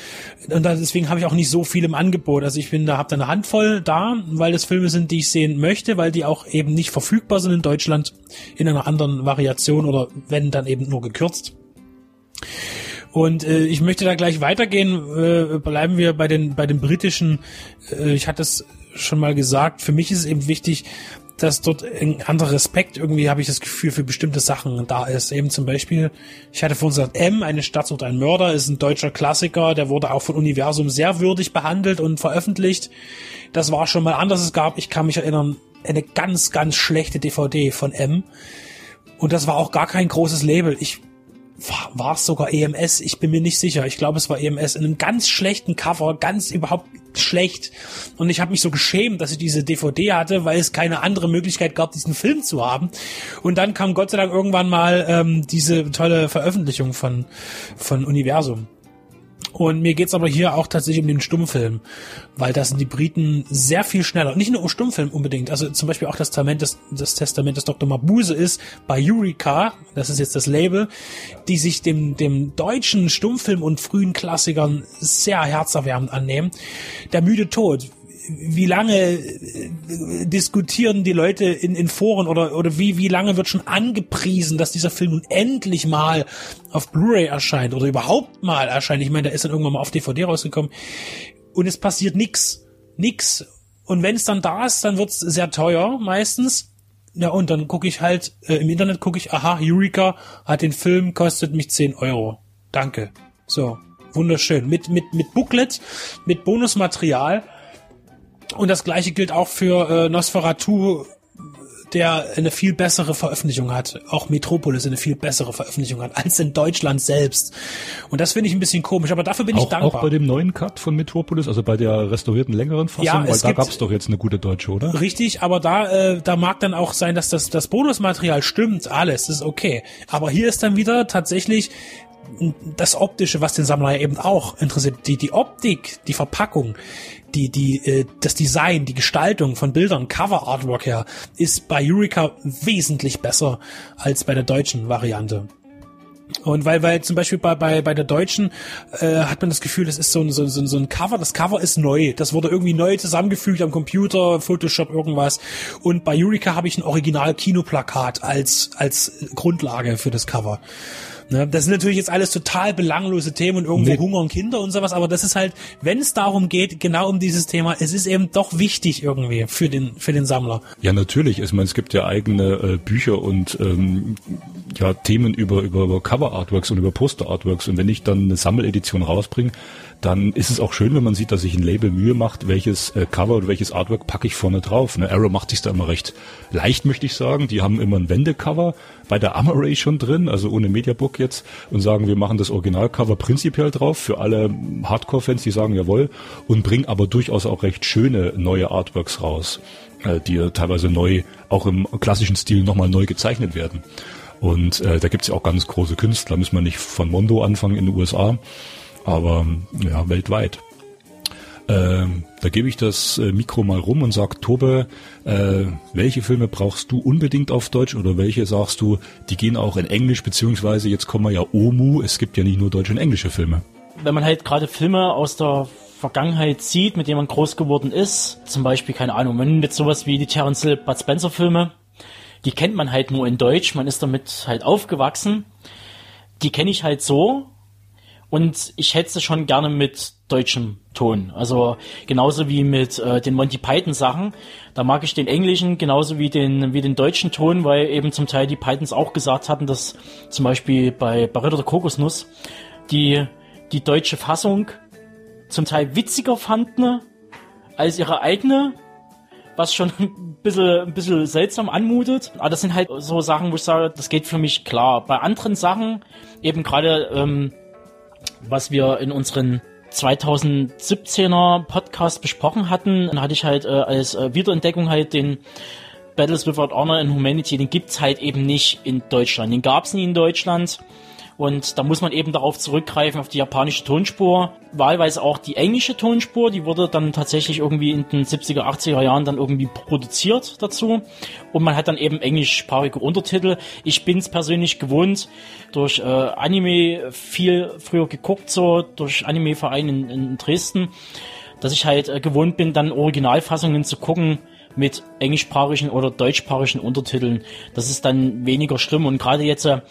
und deswegen habe ich auch nicht so viel im Angebot. Also ich bin da habe da eine Handvoll da, weil das Filme sind, die ich sehen möchte, weil die auch eben nicht verfügbar sind in Deutschland in einer anderen Variation oder wenn dann eben nur gekürzt. Und äh, ich möchte da gleich weitergehen. Äh, bleiben wir bei den bei den britischen. Äh, ich hatte es schon mal gesagt. Für mich ist es eben wichtig, dass dort ein anderer Respekt irgendwie, habe ich das Gefühl, für bestimmte Sachen da ist. Eben zum Beispiel, ich hatte vorhin gesagt, M, eine Stadt sucht einen Mörder, ist ein deutscher Klassiker, der wurde auch von Universum sehr würdig behandelt und veröffentlicht. Das war schon mal anders. Es gab, ich kann mich erinnern, eine ganz, ganz schlechte DVD von M. Und das war auch gar kein großes Label. Ich war es sogar EMS, ich bin mir nicht sicher. Ich glaube, es war EMS in einem ganz schlechten Cover, ganz überhaupt schlecht. Und ich habe mich so geschämt, dass ich diese DVD hatte, weil es keine andere Möglichkeit gab, diesen Film zu haben. Und dann kam Gott sei Dank irgendwann mal ähm, diese tolle Veröffentlichung von von Universum. Und mir geht's aber hier auch tatsächlich um den Stummfilm, weil das sind die Briten sehr viel schneller. Nicht nur um Stummfilm unbedingt, also zum Beispiel auch das Testament des, das Testament des Dr. Mabuse ist bei Eureka, das ist jetzt das Label, die sich dem, dem deutschen Stummfilm und frühen Klassikern sehr herzerwärmend annehmen. Der müde Tod, wie lange äh, diskutieren die Leute in, in Foren oder, oder wie, wie lange wird schon angepriesen, dass dieser Film nun endlich mal auf Blu-ray erscheint oder überhaupt mal erscheint. Ich meine, der ist dann irgendwann mal auf DVD rausgekommen und es passiert nix. Nix. Und wenn es dann da ist, dann wird's sehr teuer meistens. Ja, und dann gucke ich halt, äh, im Internet gucke ich, aha, Eureka hat den Film, kostet mich 10 Euro. Danke. So, wunderschön. Mit, mit, mit Booklet, mit Bonusmaterial und das gleiche gilt auch für äh, Nosferatu, der eine viel bessere Veröffentlichung hat. Auch Metropolis eine viel bessere Veröffentlichung hat als in Deutschland selbst. Und das finde ich ein bisschen komisch, aber dafür bin auch, ich dankbar. Auch bei dem neuen Cut von Metropolis, also bei der restaurierten längeren Fassung, Ja, weil es da gibt- gab's doch jetzt eine gute deutsche, oder? Richtig, aber da, äh, da mag dann auch sein, dass das, das Bonusmaterial stimmt, alles ist okay. Aber hier ist dann wieder tatsächlich das Optische, was den Sammler eben auch interessiert. Die, die Optik, die Verpackung, die, die, äh, das Design, die Gestaltung von Bildern, Cover Artwork her, ist bei Eureka wesentlich besser als bei der deutschen Variante. Und weil, weil zum Beispiel bei, bei, bei der deutschen äh, hat man das Gefühl, das ist so ein, so, so, so ein Cover, das Cover ist neu. Das wurde irgendwie neu zusammengefügt am Computer, Photoshop, irgendwas. Und bei Eureka habe ich ein Original-Kinoplakat als, als Grundlage für das Cover. Ne, das sind natürlich jetzt alles total belanglose Themen und irgendwo Nee. hungern Kinder und sowas, aber das ist halt, wenn es darum geht, genau um dieses Thema, es ist eben doch wichtig irgendwie für den, für den Sammler. Ja, natürlich. Ich meine, es gibt ja eigene äh, Bücher und ähm, ja, Themen über, über, über Cover-Artworks und über Poster-Artworks. Und wenn ich dann eine Sammeledition rausbringe, dann ist es auch schön, wenn man sieht, dass sich ein Label Mühe macht, welches äh, Cover oder welches Artwork packe ich vorne drauf. Ne? Arrow macht sich da immer recht leicht, möchte ich sagen. Die haben immer ein Wendecover bei der Amaray schon drin, also ohne Mediabook jetzt, und sagen, wir machen das Originalcover prinzipiell drauf für alle Hardcore-Fans, die sagen, jawohl, und bringen aber durchaus auch recht schöne neue Artworks raus, äh, die teilweise neu, auch im klassischen Stil nochmal neu gezeichnet werden. Und äh, da gibt's ja auch ganz große Künstler, müssen wir nicht von Mondo anfangen in den USA, aber ja, weltweit. Ähm, da gebe ich das äh, Mikro mal rum und sag, Tobe, äh, welche Filme brauchst du unbedingt auf Deutsch oder welche sagst du, die gehen auch in Englisch, beziehungsweise jetzt kommen wir ja OMU, es gibt ja nicht nur deutsche und englische Filme. wenn man halt gerade Filme aus der Vergangenheit sieht, mit denen man groß geworden ist, zum Beispiel, keine Ahnung, man nimmt jetzt sowas wie die Terence Hill Bud Spencer Filme, die kennt man halt nur in Deutsch, man ist damit halt aufgewachsen, die kenne ich halt so und ich hätte sie schon gerne mit deutschem Ton. Also genauso wie mit äh, den Monty Python Sachen. Da mag ich den englischen genauso wie den wie den deutschen Ton, weil eben zum Teil die Pythons auch gesagt hatten, dass zum Beispiel bei, Ritter der Kokosnuss die die deutsche Fassung zum Teil witziger fanden als ihre eigene, was schon ein bisschen, ein bisschen seltsam anmutet. Aber das sind halt so Sachen, wo ich sage, das geht für mich klar. Bei anderen Sachen, eben gerade ähm, was wir in unseren 2017er Podcast besprochen hatten, dann hatte ich halt äh, als äh, Wiederentdeckung halt den Battles Without Honor in Humanity, den gibt's halt eben nicht in Deutschland. Den gab's nie in Deutschland. Und da muss man eben darauf zurückgreifen, auf die japanische Tonspur. Wahlweise auch die englische Tonspur, die wurde dann tatsächlich irgendwie in den 70er, 80er Jahren dann irgendwie produziert dazu. Und man hat dann eben englischsprachige Untertitel. Ich bin's persönlich gewohnt, durch äh, Anime viel früher geguckt, so durch Anime-Verein in, in Dresden, dass ich halt äh, gewohnt bin, dann Originalfassungen zu gucken, mit englischsprachigen oder deutschsprachigen Untertiteln. Das ist dann weniger schlimm. Und gerade jetzt, äh,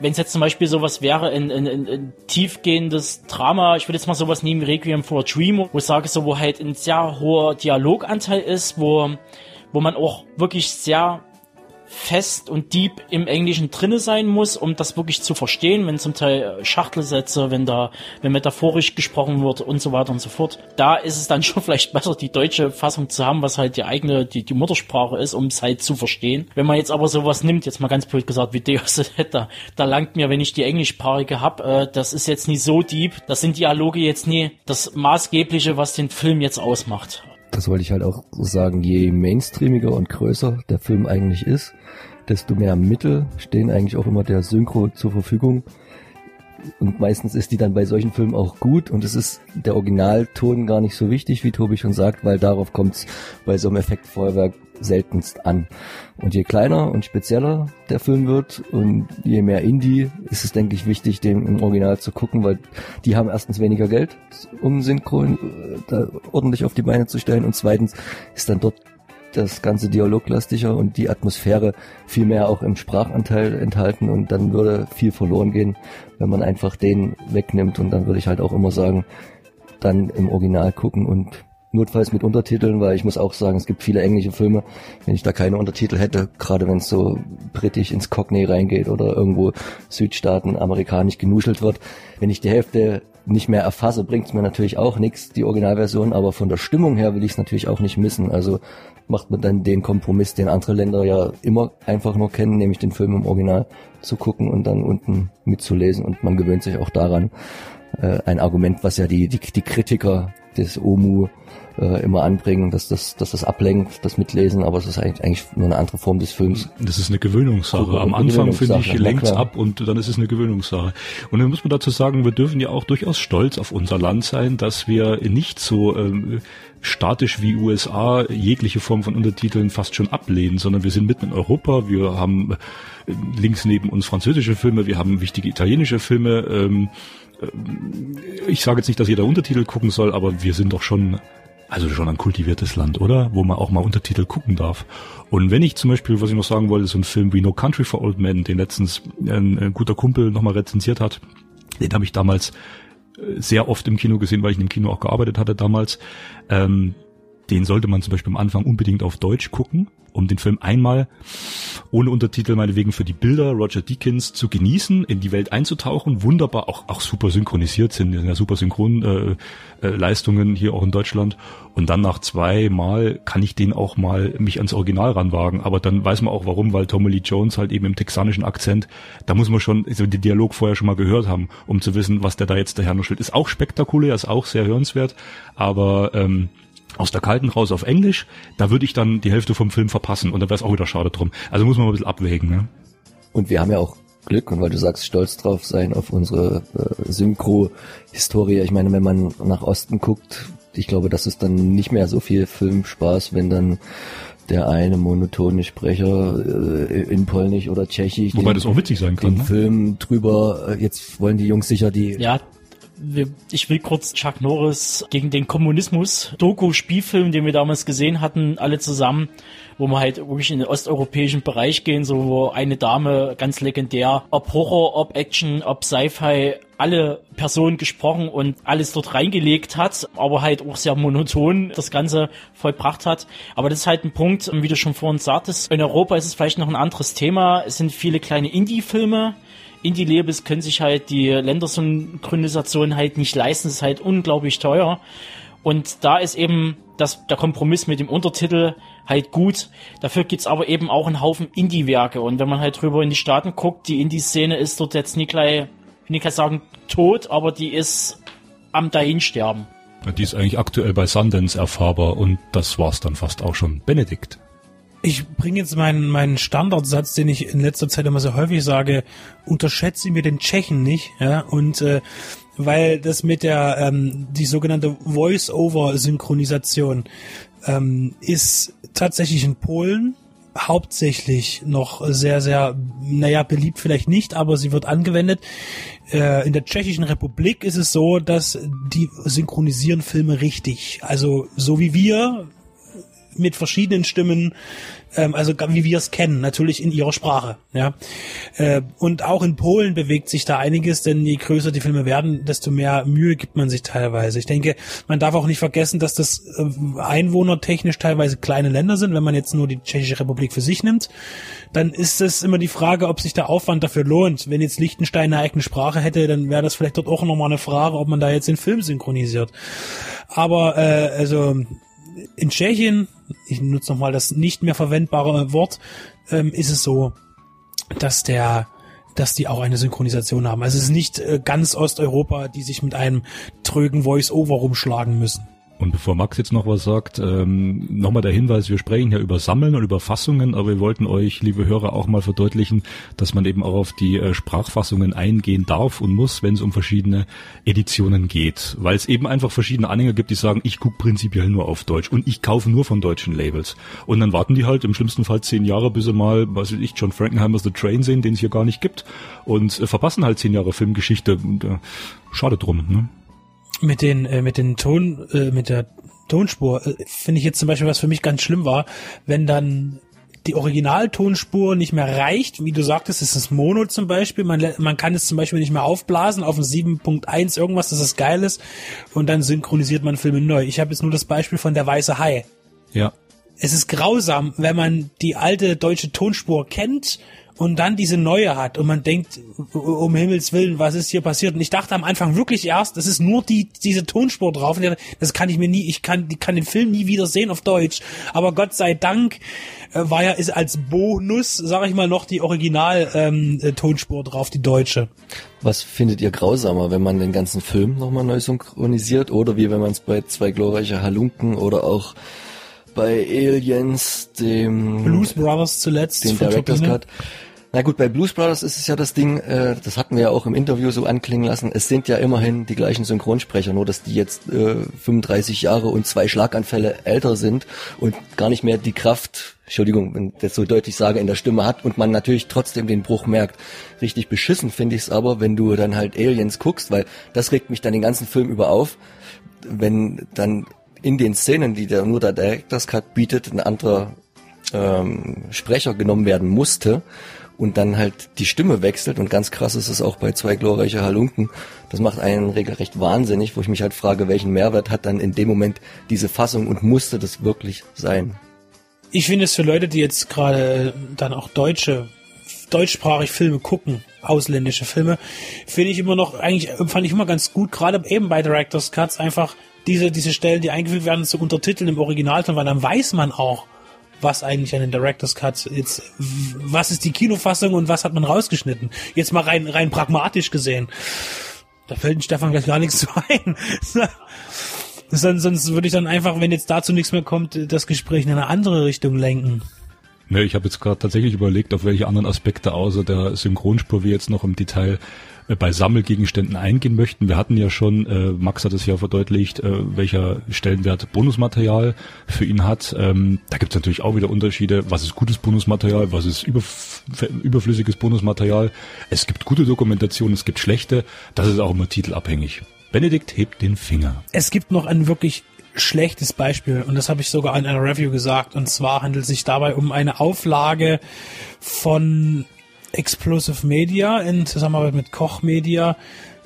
wenn es jetzt zum Beispiel sowas wäre, ein, ein, ein, ein tiefgehendes Drama, ich würde jetzt mal sowas nehmen wie Requiem for a Dream, wo ich sage so, wo halt ein sehr hoher Dialoganteil ist, wo, wo man auch wirklich sehr fest und deep im Englischen drinne sein muss, um das wirklich zu verstehen, wenn zum Teil Schachtelsätze, wenn da, wenn metaphorisch gesprochen wird und so weiter und so fort. Da ist es dann schon vielleicht besser, die deutsche Fassung zu haben, was halt die eigene, die, die Muttersprache ist, um es halt zu verstehen. Wenn man jetzt aber sowas nimmt, jetzt mal ganz blöd gesagt, wie Deus da, da langt mir, wenn ich die englischsprachige hab, äh, das ist jetzt nie so deep, das sind Dialoge jetzt nie das Maßgebliche, was den Film jetzt ausmacht das wollte ich halt auch sagen, je mainstreamiger und größer der Film eigentlich ist, desto mehr Mittel stehen eigentlich auch immer der Synchro zur Verfügung. Und meistens ist die dann bei solchen Filmen auch gut und es ist der Originalton gar nicht so wichtig, wie Tobi schon sagt, weil darauf kommt es bei so einem Effektfeuerwerk seltenst an. Und je kleiner und spezieller der Film wird und je mehr Indie, ist es, denke ich, wichtig, den im Original zu gucken, weil die haben erstens weniger Geld, um Synchron äh, da ordentlich auf die Beine zu stellen und zweitens ist dann dort das ganze dialoglastiger und die Atmosphäre viel mehr auch im Sprachanteil enthalten und dann würde viel verloren gehen, wenn man einfach den wegnimmt und dann würde ich halt auch immer sagen, dann im Original gucken und notfalls mit Untertiteln, weil ich muss auch sagen, es gibt viele englische Filme, wenn ich da keine Untertitel hätte, gerade wenn es so britisch ins Cockney reingeht oder irgendwo Südstaaten amerikanisch genuschelt wird, wenn ich die Hälfte nicht mehr erfasse, bringt es mir natürlich auch nichts, die Originalversion, aber von der Stimmung her will ich es natürlich auch nicht missen. Also macht man dann den Kompromiss, den andere Länder ja immer einfach nur kennen, nämlich den Film im Original zu gucken und dann unten mitzulesen und man gewöhnt sich auch daran. Äh, ein Argument, was ja die, die, die Kritiker des OMU äh, immer anbringen, dass das, dass das ablenkt, das Mitlesen, aber es ist eigentlich, eigentlich nur eine andere Form des Films. Das ist eine Gewöhnungssache. Am Anfang finde ich lenkt ab und dann ist es eine Gewöhnungssache. Und dann muss man dazu sagen, wir dürfen ja auch durchaus stolz auf unser Land sein, dass wir nicht so ähm, statisch wie USA jegliche Form von Untertiteln fast schon ablehnen, sondern wir sind mitten in Europa, wir haben äh, links neben uns französische Filme, wir haben wichtige italienische Filme. Ähm, äh, ich sage jetzt nicht, dass jeder Untertitel gucken soll, aber wir sind doch schon also schon ein kultiviertes Land, oder? Wo man auch mal Untertitel gucken darf. Und wenn ich zum Beispiel, was ich noch sagen wollte, so ein Film wie No Country for Old Men, den letztens ein, ein guter Kumpel nochmal rezensiert hat, den habe ich damals äh, sehr oft im Kino gesehen, weil ich in dem Kino auch gearbeitet hatte damals. Ähm, den sollte man zum Beispiel am Anfang unbedingt auf Deutsch gucken, um den Film einmal ohne Untertitel meinetwegen für die Bilder Roger Deakins zu genießen, in die Welt einzutauchen, wunderbar, auch, auch super synchronisiert sind, ja super Synchronleistungen äh, äh, hier auch in Deutschland. Und dann nach zweimal kann ich den auch mal mich ans Original ranwagen. Aber dann weiß man auch warum, weil Tommy Lee Jones halt eben im texanischen Akzent, da muss man schon also den Dialog vorher schon mal gehört haben, um zu wissen, was der da jetzt daher noch. Ist auch spektakulär, ist auch sehr hörenswert, aber ähm, aus der Kalten raus auf Englisch, da würde ich dann die Hälfte vom Film verpassen und da wäre es auch wieder schade drum. Also muss man mal ein bisschen abwägen. Ne? Und wir haben ja auch Glück und weil du sagst, stolz drauf sein auf unsere äh, Synchro-Historie. Ich meine, wenn man nach Osten guckt, ich glaube, das ist dann nicht mehr so viel Filmspaß, wenn dann der eine monotone Sprecher äh, in Polnisch oder Tschechisch. Wobei den, das auch witzig sein kann. Den ne? Film drüber, äh, jetzt wollen die Jungs sicher die ja, ich will kurz Chuck Norris gegen den Kommunismus Doku-Spielfilm, den wir damals gesehen hatten, alle zusammen, wo wir halt wirklich in den osteuropäischen Bereich gehen, so wo eine Dame ganz legendär, ob Horror, ob Action, ob Sci-Fi, alle Personen gesprochen und alles dort reingelegt hat, aber halt auch sehr monoton das Ganze vollbracht hat. Aber das ist halt ein Punkt, wie du schon vorhin sagtest, in Europa ist es vielleicht noch ein anderes Thema. Es sind viele kleine Indie-Filme, Indie-Labels können sich halt die Ländersynchronisation halt nicht leisten. Das ist halt unglaublich teuer. Und da ist eben das, der Kompromiss mit dem Untertitel halt gut. Dafür gibt's aber eben auch einen Haufen Indie-Werke. Und wenn man halt drüber in die Staaten guckt, die Indie-Szene ist dort jetzt nicht gleich, ich nicht sagen tot, aber die ist am Dahinsterben. Die ist eigentlich aktuell bei Sundance erfahrbar und das war's dann fast auch schon. Benedikt. Ich bringe jetzt meinen, meinen Standardsatz, den ich in letzter Zeit immer sehr häufig sage, unterschätze mir den Tschechen nicht, ja, und äh, weil das mit der ähm, die sogenannte Voice-over-Synchronisation ähm, ist tatsächlich in Polen hauptsächlich noch sehr, sehr, naja, beliebt vielleicht nicht, aber sie wird angewendet. Äh, in der Tschechischen Republik ist es so, dass die synchronisieren Filme richtig. Also so wie wir mit verschiedenen Stimmen, ähm, also wie wir es kennen, natürlich in ihrer Sprache. Ja, äh, und auch in Polen bewegt sich da einiges, denn je größer die Filme werden, desto mehr Mühe gibt man sich teilweise. Ich denke, man darf auch nicht vergessen, dass das äh, einwohnertechnisch teilweise kleine Länder sind. Wenn man jetzt nur die Tschechische Republik für sich nimmt, dann ist es immer die Frage, ob sich der Aufwand dafür lohnt. Wenn jetzt Liechtenstein eine eigene Sprache hätte, dann wäre das vielleicht dort auch nochmal eine Frage, ob man da jetzt den Film synchronisiert. Aber äh, also in Tschechien, ich nutze nochmal das nicht mehr verwendbare Wort, ähm, ist es so, dass der dass die auch eine Synchronisation haben. Also es ist nicht äh, ganz Osteuropa, die sich mit einem trögen Voice-Over rumschlagen müssen. Und bevor Max jetzt noch was sagt, ähm, nochmal der Hinweis, wir sprechen ja über Sammeln und über Fassungen, aber wir wollten euch, liebe Hörer, auch mal verdeutlichen, dass man eben auch auf die äh, Sprachfassungen eingehen darf und muss, wenn es um verschiedene Editionen geht. Weil es eben einfach verschiedene Anhänger gibt, die sagen, ich gucke prinzipiell nur auf Deutsch und ich kaufe nur von deutschen Labels. Und dann warten die halt im schlimmsten Fall zehn Jahre, bis sie mal, weiß ich, John Frankenheimer's The Train sehen, den es hier gar nicht gibt und äh, verpassen halt zehn Jahre Filmgeschichte. Und, äh, schade drum, ne? Mit den äh, mit den Ton äh, mit der Tonspur äh, finde ich jetzt zum Beispiel was für mich ganz schlimm war, wenn dann die Originaltonspur nicht mehr reicht, wie du sagtest, ist es Mono zum Beispiel. Man, man kann es zum Beispiel nicht mehr aufblasen auf ein 7.1 irgendwas, dass es geil ist und dann synchronisiert man Filme neu. Ich habe jetzt nur das Beispiel von der Weiße Hai. Ja. Es ist grausam, wenn man die alte deutsche Tonspur kennt und dann diese neue hat und man denkt, um Himmels Willen, was ist hier passiert? Und ich dachte am Anfang wirklich erst, das ist nur die, diese Tonspur drauf. Das kann ich mir nie, ich kann, ich kann den Film nie wieder sehen auf Deutsch. Aber Gott sei Dank äh, war ja, ist als Bonus, sag ich mal, noch die Original-Tonspur ähm, drauf, die deutsche. Was findet ihr grausamer, wenn man den ganzen Film nochmal neu synchronisiert oder wie wenn man es bei zwei glorreiche Halunken oder auch bei Aliens, dem Blues Brothers zuletzt, dem Director's Cut, na gut, bei Blues Brothers ist es ja das Ding, äh, das hatten wir ja auch im Interview so anklingen lassen, es sind ja immerhin die gleichen Synchronsprecher, nur dass die jetzt äh, 35 Jahre und zwei Schlaganfälle älter sind und gar nicht mehr die Kraft, Entschuldigung, wenn ich das so deutlich sage, in der Stimme hat und man natürlich trotzdem den Bruch merkt. Richtig beschissen finde ich es aber, wenn du dann halt Aliens guckst, weil das regt mich dann den ganzen Film über auf, wenn dann in den Szenen, die der nur der Director's Cut bietet, ein anderer ähm, Sprecher genommen werden musste und dann halt die Stimme wechselt und ganz krass ist es auch bei zwei glorreiche Halunken. Das macht einen regelrecht wahnsinnig, wo ich mich halt frage, welchen Mehrwert hat dann in dem Moment diese Fassung und musste das wirklich sein? Ich finde es für Leute, die jetzt gerade dann auch deutsche, deutschsprachig Filme gucken, ausländische Filme, finde ich immer noch, eigentlich fand ich immer ganz gut, gerade eben bei Director's Cuts einfach diese, diese Stellen, die eingefügt werden, zu untertiteln im Originalton, weil dann weiß man auch, was eigentlich einen Director's Cut jetzt, was ist die Kinofassung und was hat man rausgeschnitten? Jetzt mal rein, rein pragmatisch gesehen. Da fällt Stefan gleich gar nichts zu ein. sonst, sonst würde ich dann einfach, wenn jetzt dazu nichts mehr kommt, das Gespräch in eine andere Richtung lenken. Ne, ich habe jetzt gerade tatsächlich überlegt, auf welche anderen Aspekte außer der Synchronspur wir jetzt noch im Detail bei Sammelgegenständen eingehen möchten. Wir hatten ja schon, äh, Max hat es ja verdeutlicht, äh, welcher Stellenwert Bonusmaterial für ihn hat. Ähm, da gibt es natürlich auch wieder Unterschiede. Was ist gutes Bonusmaterial, was ist überf überflüssiges Bonusmaterial? Es gibt gute Dokumentation, es gibt schlechte. Das ist auch immer titelabhängig. Benedikt hebt den Finger. Es gibt noch ein wirklich schlechtes Beispiel und das habe ich sogar in einer Review gesagt und zwar handelt es sich dabei um eine Auflage von Explosive Media in Zusammenarbeit mit Koch Media.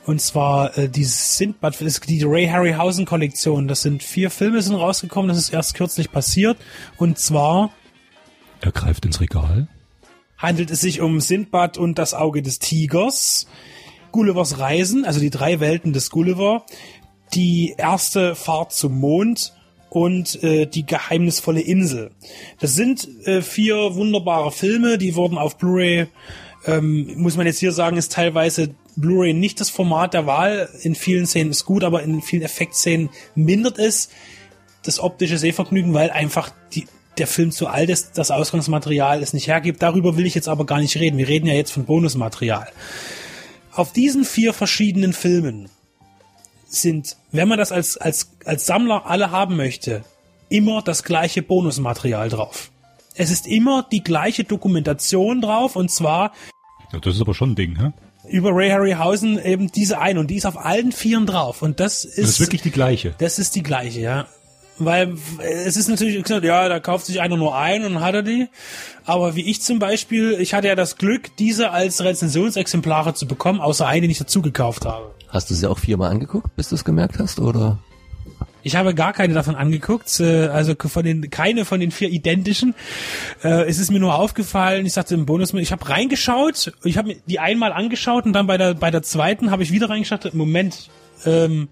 Und zwar äh, die Sindbad, die Ray Harryhausen Kollektion. Das sind vier Filme sind rausgekommen, das ist erst kürzlich passiert. Und zwar er greift ins Regal. Handelt es sich um Sindbad und das Auge des Tigers, Gullivers Reisen, also die drei Welten des Gulliver, die erste Fahrt zum Mond und äh, die geheimnisvolle Insel. Das sind äh, vier wunderbare Filme, die wurden auf Blu-ray, ähm, muss man jetzt hier sagen, ist teilweise Blu-ray nicht das Format der Wahl. In vielen Szenen ist gut, aber in vielen Effektszenen mindert es das optische Sehvergnügen, weil einfach die, der Film zu alt ist, das Ausgangsmaterial es nicht hergibt. Darüber will ich jetzt aber gar nicht reden. Wir reden ja jetzt von Bonusmaterial. Auf diesen vier verschiedenen Filmen sind, wenn man das als, als, als Sammler alle haben möchte, immer das gleiche Bonusmaterial drauf. Es ist immer die gleiche Dokumentation drauf und zwar. Ja, das ist aber schon ein Ding, hä? Über Ray Harryhausen eben diese eine und die ist auf allen Vieren drauf und das ist. Das ist wirklich die gleiche. Das ist die gleiche, ja. Weil es ist natürlich ja, da kauft sich einer nur ein und hat er die. Aber wie ich zum Beispiel, ich hatte ja das Glück, diese als Rezensionsexemplare zu bekommen, außer eine, die ich dazu gekauft habe. Hast du sie auch viermal angeguckt, bis du es gemerkt hast, oder? Ich habe gar keine davon angeguckt, äh, also von den keine von den vier identischen. Äh, Es ist mir nur aufgefallen, ich sagte im Bonus, ich habe reingeschaut, ich habe mir die einmal angeschaut und dann bei der bei der zweiten habe ich wieder reingeschaut. Moment, ähm,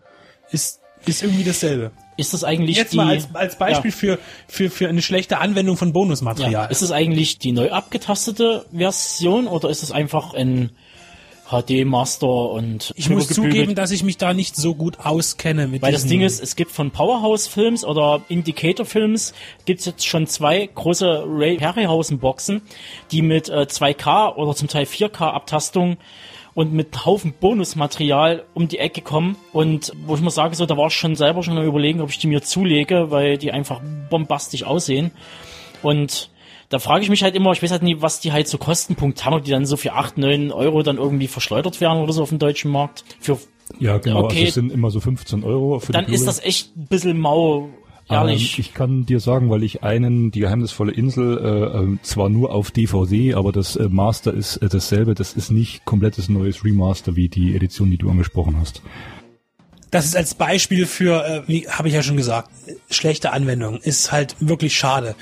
ist ist irgendwie dasselbe. Ist das eigentlich Jetzt die, mal als, als Beispiel ja. für, für, für eine schlechte Anwendung von Bonusmaterial. Ja. Ist es eigentlich die neu abgetastete Version oder ist es einfach ein HD Master und ich muss übergebügelt? zugeben, dass ich mich da nicht so gut auskenne mit Weil das Ding ist, es gibt von Powerhouse Films oder Indicator Films gibt's jetzt schon zwei große Ray Harryhausen Boxen, die mit äh, 2K oder zum Teil 4K Abtastung und mit Haufen Bonusmaterial um die Ecke kommen und wo ich mir sage, so, da war ich schon selber schon am überlegen, ob ich die mir zulege, weil die einfach bombastisch aussehen. Und da frage ich mich halt immer, ich weiß halt nie, was die halt so Kostenpunkt haben, ob die dann so für 8, 9 Euro dann irgendwie verschleudert werden oder so auf dem deutschen Markt. Für, Ja, genau. Okay. Also es sind immer so 15 Euro für dann ist das echt ein bisschen mau, ehrlich. Ähm, ich kann dir sagen, weil ich einen, die geheimnisvolle Insel, äh, ähm, zwar nur auf DVD, aber das äh, Master ist äh, dasselbe. Das ist nicht komplettes neues Remaster wie die Edition, die du angesprochen hast. das ist als Beispiel für, äh, wie habe ich ja schon gesagt, schlechte Anwendung. Ist halt wirklich schade.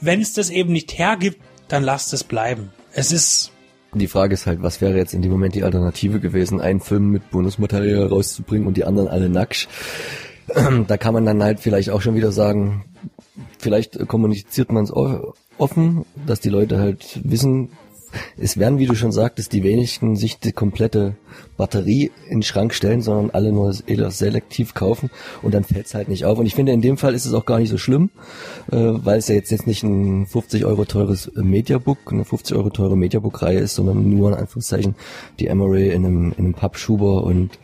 Wenn es das eben nicht hergibt, dann lasst es bleiben. Es ist, Die Frage ist halt, was wäre jetzt in dem Moment die Alternative gewesen, einen Film mit Bonusmaterial rauszubringen und die anderen alle nackt. Da kann man dann halt vielleicht auch schon wieder sagen, vielleicht kommuniziert man es offen, dass die Leute halt wissen, es werden, wie du schon sagtest, die wenigsten sich die komplette Batterie in den Schrank stellen, sondern alle nur selektiv kaufen und dann fällt es halt nicht auf. Und ich finde, in dem Fall ist es auch gar nicht so schlimm, äh, weil es ja jetzt, jetzt nicht ein 50 Euro teures Mediabook, eine 50 Euro teure Mediabook-Reihe ist, sondern nur in Anführungszeichen die Emery in einem, in einem Pappschuber und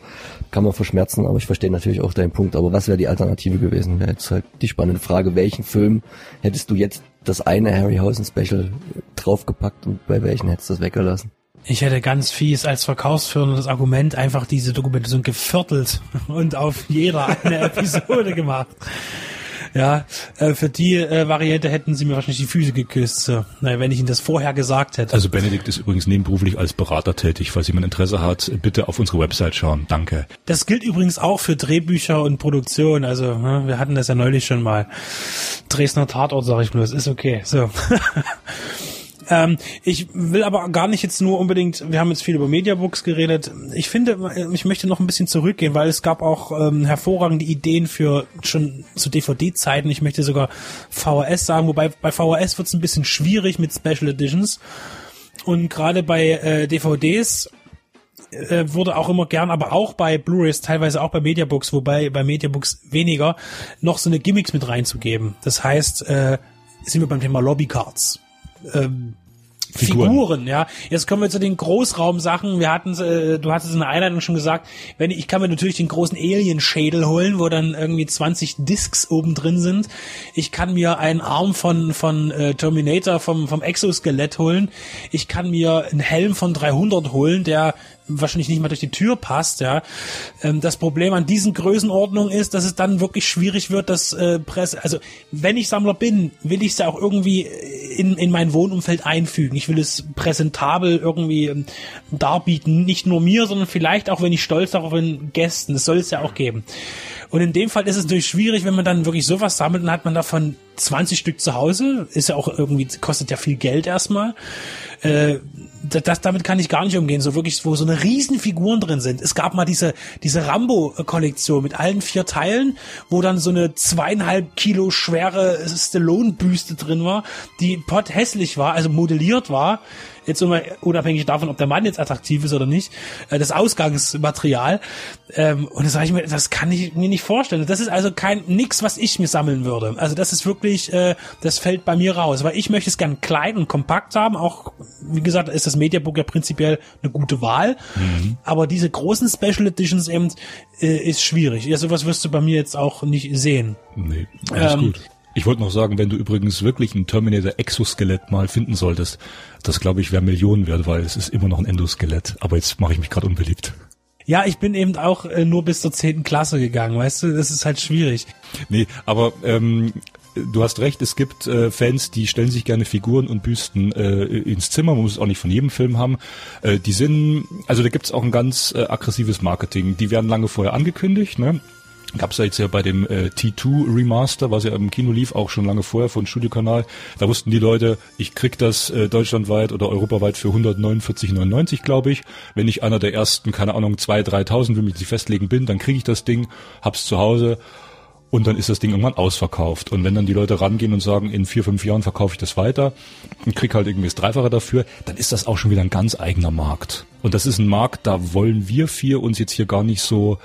kann man verschmerzen, aber ich verstehe natürlich auch deinen Punkt. Aber was wäre die Alternative gewesen? Wäre jetzt halt die spannende Frage, welchen Film hättest du jetzt das eine Harryhausen Special draufgepackt und bei welchen hättest du das weggelassen? ich hätte ganz fies als verkaufsführendes Argument einfach diese Dokumentation geviertelt und auf jeder eine Episode gemacht. Ja, äh, für die äh, Variante hätten sie mir wahrscheinlich die Füße geküsst, naja, wenn ich ihnen das vorher gesagt hätte. Also Benedikt ist übrigens nebenberuflich als Berater tätig. Falls jemand Interesse hat, bitte auf unsere Website schauen. Danke. Das gilt übrigens auch für Drehbücher und Produktion. Also ne, wir hatten das ja neulich schon mal. Dresdner Tatort, sag ich bloß, ist okay. So. ähm, ich will aber gar nicht jetzt nur unbedingt, wir haben jetzt viel über Mediabooks geredet. Ich finde, ich möchte noch ein bisschen zurückgehen, weil es gab auch ähm, hervorragende Ideen für schon zu DVD-Zeiten. Ich möchte sogar VHS sagen, wobei bei VHS wird es ein bisschen schwierig mit Special Editions. Und gerade bei äh, DVDs äh, wurde auch immer gern, aber auch bei Blu-rays, teilweise auch bei Mediabooks, wobei bei Mediabooks weniger, noch so eine Gimmicks mit reinzugeben. Das heißt, äh, sind wir beim Thema Lobbycards. Ähm, Figuren. Figuren. ja. Jetzt kommen wir zu den Großraumsachen. Wir hatten, äh, du hattest in der Einleitung schon gesagt, wenn ich, ich kann mir natürlich den großen Alien-Schädel holen, wo dann irgendwie 20 Discs oben drin sind. Ich kann mir einen Arm von von äh, Terminator vom vom Exoskelett holen. Ich kann mir einen Helm von 300 holen, der wahrscheinlich nicht mal durch die Tür passt, ja. Ähm, das Problem an diesen Größenordnungen ist, dass es dann wirklich schwierig wird, das äh, Presse, also wenn ich Sammler bin, will ich es ja auch irgendwie in, in mein Wohnumfeld einfügen. Ich will es präsentabel irgendwie ähm, darbieten, nicht nur mir, sondern vielleicht auch, wenn ich stolz darauf bin, Gästen. Das soll es ja auch geben. Und in dem Fall ist es natürlich schwierig, wenn man dann wirklich sowas sammelt, dann hat man davon 20 Stück zu Hause, ist ja auch irgendwie, kostet ja viel Geld erstmal. Äh, das, damit kann ich gar nicht umgehen, so wirklich, wo so eine riesen Figuren drin sind. Es gab mal diese, diese Rambo-Kollektion mit allen vier Teilen, wo dann so eine zweieinhalb Kilo schwere Stallone-Büste drin war, die pot hässlich war, also modelliert war. Jetzt unabhängig davon, ob der Mann jetzt attraktiv ist oder nicht, äh, das Ausgangsmaterial. Ähm, und das sage ich mir, das kann ich mir nicht vorstellen. Das ist also kein nix, was ich mir sammeln würde. Also das ist wirklich, äh, das fällt bei mir raus, weil ich möchte es gern klein und kompakt haben. Auch wie gesagt, ist das Mediabook ja prinzipiell eine gute Wahl. Aber diese großen Special Editions eben äh, ist schwierig. Ja, sowas wirst du bei mir jetzt auch nicht sehen. Nee, alles Ähm, gut. Ich wollte noch sagen, wenn du übrigens wirklich ein Terminator Exoskelett mal finden solltest, das glaube ich wäre Millionen wert, weil es ist immer noch ein Endoskelett. Aber jetzt mache ich mich gerade unbeliebt. Ja, ich bin eben auch äh, nur bis zur zehnten Klasse gegangen, weißt du, das ist halt schwierig. Nee, aber ähm, du hast recht, es gibt äh, Fans, die stellen sich gerne Figuren und Büsten äh, ins Zimmer, man muss es auch nicht von jedem Film haben. Äh, die sind, also da gibt's auch ein ganz äh, aggressives Marketing. Die werden lange vorher angekündigt, ne? Gab's ja jetzt ja bei dem äh, T2 Remaster, was ja im Kino lief, auch schon lange vorher von Studiokanal. Da wussten die Leute, ich krieg das äh, deutschlandweit oder europaweit für 149,99, glaube ich. Wenn ich einer der ersten, keine Ahnung, 2.000, 3.000, will mich nicht festlegen bin, dann kriege ich das Ding, hab's zu Hause und dann ist das Ding irgendwann ausverkauft. Und wenn dann die Leute rangehen und sagen, in vier, fünf Jahren verkaufe ich das weiter und krieg halt irgendwie das Dreifache dafür, dann ist das auch schon wieder ein ganz eigener Markt. Und das ist ein Markt, da wollen wir vier uns jetzt hier gar nicht so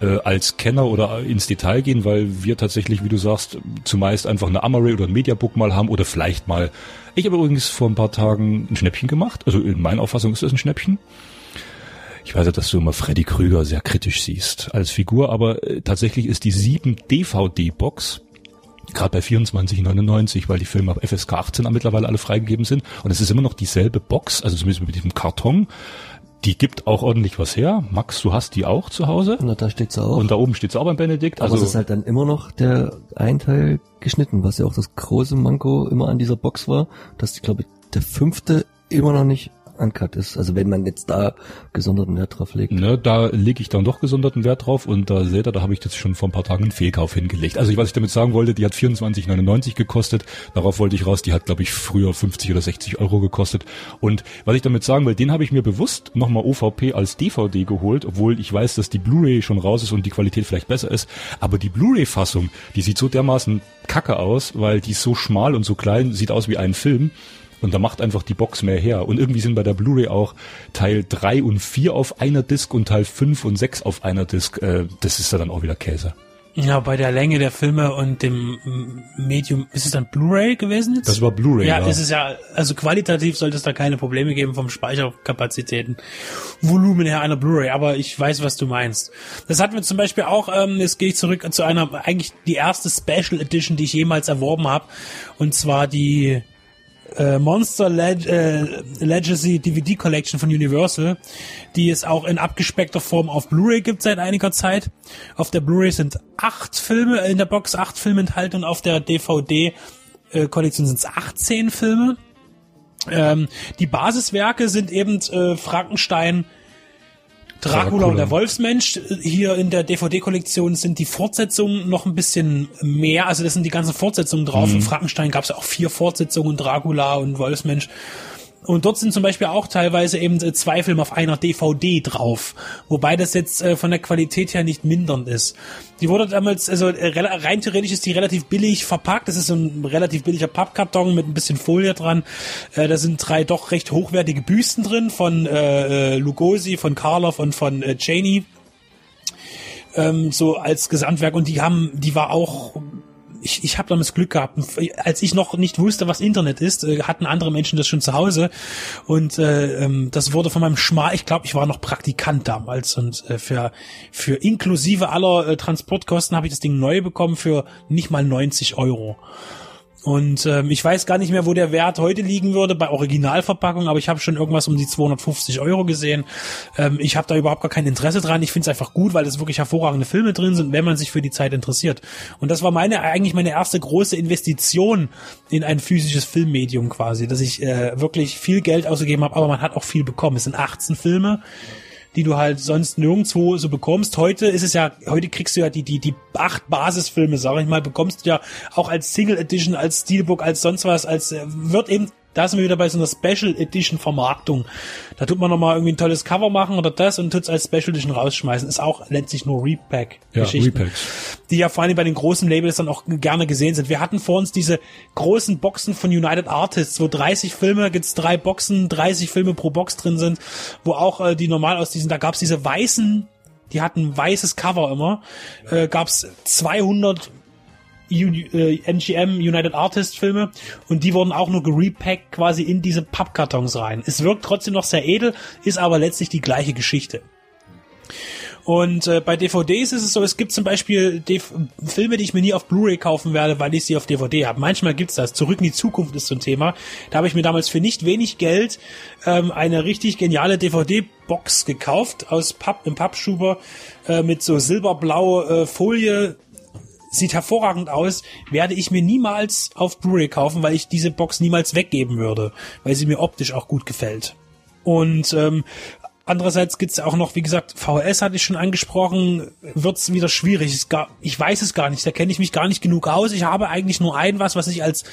äh, als Kenner oder ins Detail gehen, weil wir tatsächlich, wie du sagst, zumeist einfach eine Amaray oder ein Mediabook mal haben oder vielleicht mal. Ich habe übrigens vor ein paar Tagen ein Schnäppchen gemacht. Also in meiner Auffassung ist das ein Schnäppchen. Ich weiß ja, dass du immer Freddy Krüger sehr kritisch siehst als Figur, aber äh, tatsächlich ist die 7 DVD-Box gerade bei 24,99, weil die Filme ab FSK 18 mittlerweile alle freigegeben sind. Und es ist immer noch dieselbe Box, also zumindest mit diesem Karton. Die gibt auch ordentlich was her. Max, du hast die auch zu Hause. Na, da steht sie auch. Und da oben steht sie auch beim Benedikt. Aber Also es ist halt dann immer noch der ein Teil geschnitten, was ja auch das große Manko immer an dieser Box war, dass ich glaube der fünfte immer noch nicht uncut ist. Also wenn man jetzt da gesonderten Wert drauf legt. Ne, da lege ich dann doch gesonderten Wert drauf und da seht ihr, da habe ich jetzt schon vor ein paar Tagen einen Fehlkauf hingelegt. Also was ich damit sagen wollte, die hat 24,99 gekostet. Darauf wollte ich raus. Die hat, glaube ich, früher 50 oder 60 Euro gekostet. Und was ich damit sagen will, den habe ich mir bewusst nochmal OVP als DVD geholt, obwohl ich weiß, dass die Blu-ray schon raus ist und die Qualität vielleicht besser ist. Aber die Blu-ray-Fassung, die sieht so dermaßen kacke aus, weil die ist so schmal und so klein, sieht aus wie ein Film. Und da macht einfach die Box mehr her. Und irgendwie sind bei der Blu-ray auch Teil 3 und 4 auf einer Disc und Teil 5 und 6 auf einer Disc. Äh, das ist ja dann auch wieder Käse. Ja, bei der Länge der Filme und dem Medium, ist es dann Blu-ray gewesen jetzt? Das war Blu-ray, ja, ja. ist es ja, also qualitativ sollte es da keine Probleme geben vom Speicherkapazitäten, Volumen her einer Blu-ray, aber ich weiß, was du meinst. Das hatten wir zum Beispiel auch, ähm, jetzt gehe ich zurück zu einer, eigentlich die erste Special Edition, die ich jemals erworben habe, und zwar die äh, Monster Leg äh, Legacy DVD Collection von Universal, die es auch in abgespeckter Form auf Blu-ray gibt seit einiger Zeit. Auf der Blu-ray sind acht Filme, äh, in der Box acht Filme enthalten und auf der DVD äh, Kollektion sind es 18 Filme. Ähm, die Basiswerke sind eben äh, Frankenstein, Dracula, Dracula. und der Wolfsmensch. Hier in der DVD-Kollektion sind die Fortsetzungen noch ein bisschen mehr. Also das sind die ganzen Fortsetzungen drauf. In Frankenstein gab es auch vier Fortsetzungen, Dracula und Wolfsmensch. Und dort sind zum Beispiel auch teilweise eben äh, zwei Filme auf einer DVD drauf. Wobei das jetzt äh, von der Qualität her nicht mindernd ist. Die wurde damals, also äh, rein theoretisch ist die relativ billig verpackt. Das ist so ein relativ billiger Pappkarton mit ein bisschen Folie dran. Äh, da sind drei doch recht hochwertige Büsten drin von äh, äh, Lugosi, von Karloff und von Cheney. Ähm, so als Gesamtwerk. Und die haben, die war auch ich, ich habe damals Glück gehabt. Als ich noch nicht wusste, was Internet ist, äh, hatten andere Menschen das schon zu Hause. Und äh, ähm, das wurde von meinem Schmal, ich glaube, ich war noch Praktikant damals. Und äh, für, für inklusive aller äh, Transportkosten habe ich das Ding neu bekommen für nicht mal 90 Euro. Und ähm, ich weiß gar nicht mehr, wo der Wert heute liegen würde bei Originalverpackung, aber ich habe schon irgendwas um die 250 Euro gesehen. Ähm, ich habe da überhaupt gar kein Interesse dran. Ich finde es einfach gut, weil es wirklich hervorragende Filme drin sind, wenn man sich für die Zeit interessiert. Und das war meine eigentlich meine erste große Investition in ein physisches Filmmedium quasi, dass ich äh, wirklich viel Geld ausgegeben habe, aber man hat auch viel bekommen. Es sind 18 Filme die du halt sonst nirgendwo so bekommst. Heute ist es ja, heute kriegst du ja die, die, die acht Basisfilme, sag ich mal, bekommst du ja auch als Single Edition, als Steelbook, als sonst was, als, äh, wird eben, da sind wir wieder bei so einer Special Edition Vermarktung. Da tut man nochmal irgendwie ein tolles Cover machen oder das und tut's als Special Edition rausschmeißen. Ist auch letztlich nur Repack. Ja, Geschichten, Repacks. Die ja vor allem bei den großen Labels dann auch gerne gesehen sind. Wir hatten vor uns diese großen Boxen von United Artists, wo 30 Filme, gibt's drei Boxen, 30 Filme pro Box drin sind, wo auch äh, die normal aus diesen, da gab's diese weißen, die hatten ein weißes Cover immer, äh, gab's 200 Uni- äh, MGM United Artists Filme und die wurden auch nur gerepackt quasi in diese Pappkartons rein. Es wirkt trotzdem noch sehr edel, ist aber letztlich die gleiche Geschichte. Und äh, bei DVDs ist es so, es gibt zum Beispiel DV Filme, die ich mir nie auf Blu-ray kaufen werde, weil ich sie auf DVD habe. Manchmal gibt's das. Zurück in die Zukunft ist so ein Thema. Da habe ich mir damals für nicht wenig Geld ähm, eine richtig geniale DVD-Box gekauft aus Papp, im Pappschuber äh, mit so silberblau äh, Folie sieht hervorragend aus, werde ich mir niemals auf Blu-ray kaufen, weil ich diese Box niemals weggeben würde, weil sie mir optisch auch gut gefällt. Und ähm, andererseits gibt's auch noch, wie gesagt, VHS hatte ich schon angesprochen, wird's wieder schwierig. Gar, ich weiß es gar nicht, da kenne ich mich gar nicht genug aus. Ich habe eigentlich nur ein was, was ich als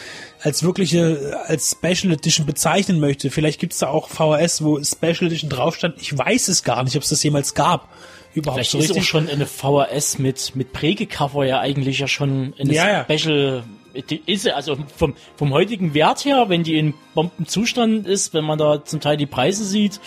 als wirkliche als Special Edition bezeichnen möchte. Vielleicht gibt's da auch VHS, wo Special Edition drauf stand. Ich weiß es gar nicht, ob es das jemals gab überhaupt Vielleicht so ist richtig. auch schon eine VHS mit, mit Prägecover ja eigentlich ja schon eine Ja, ja. Special die ist also vom, vom heutigen Wert her, wenn die in Bombenzustand ist, wenn man da zum Teil die Preise sieht.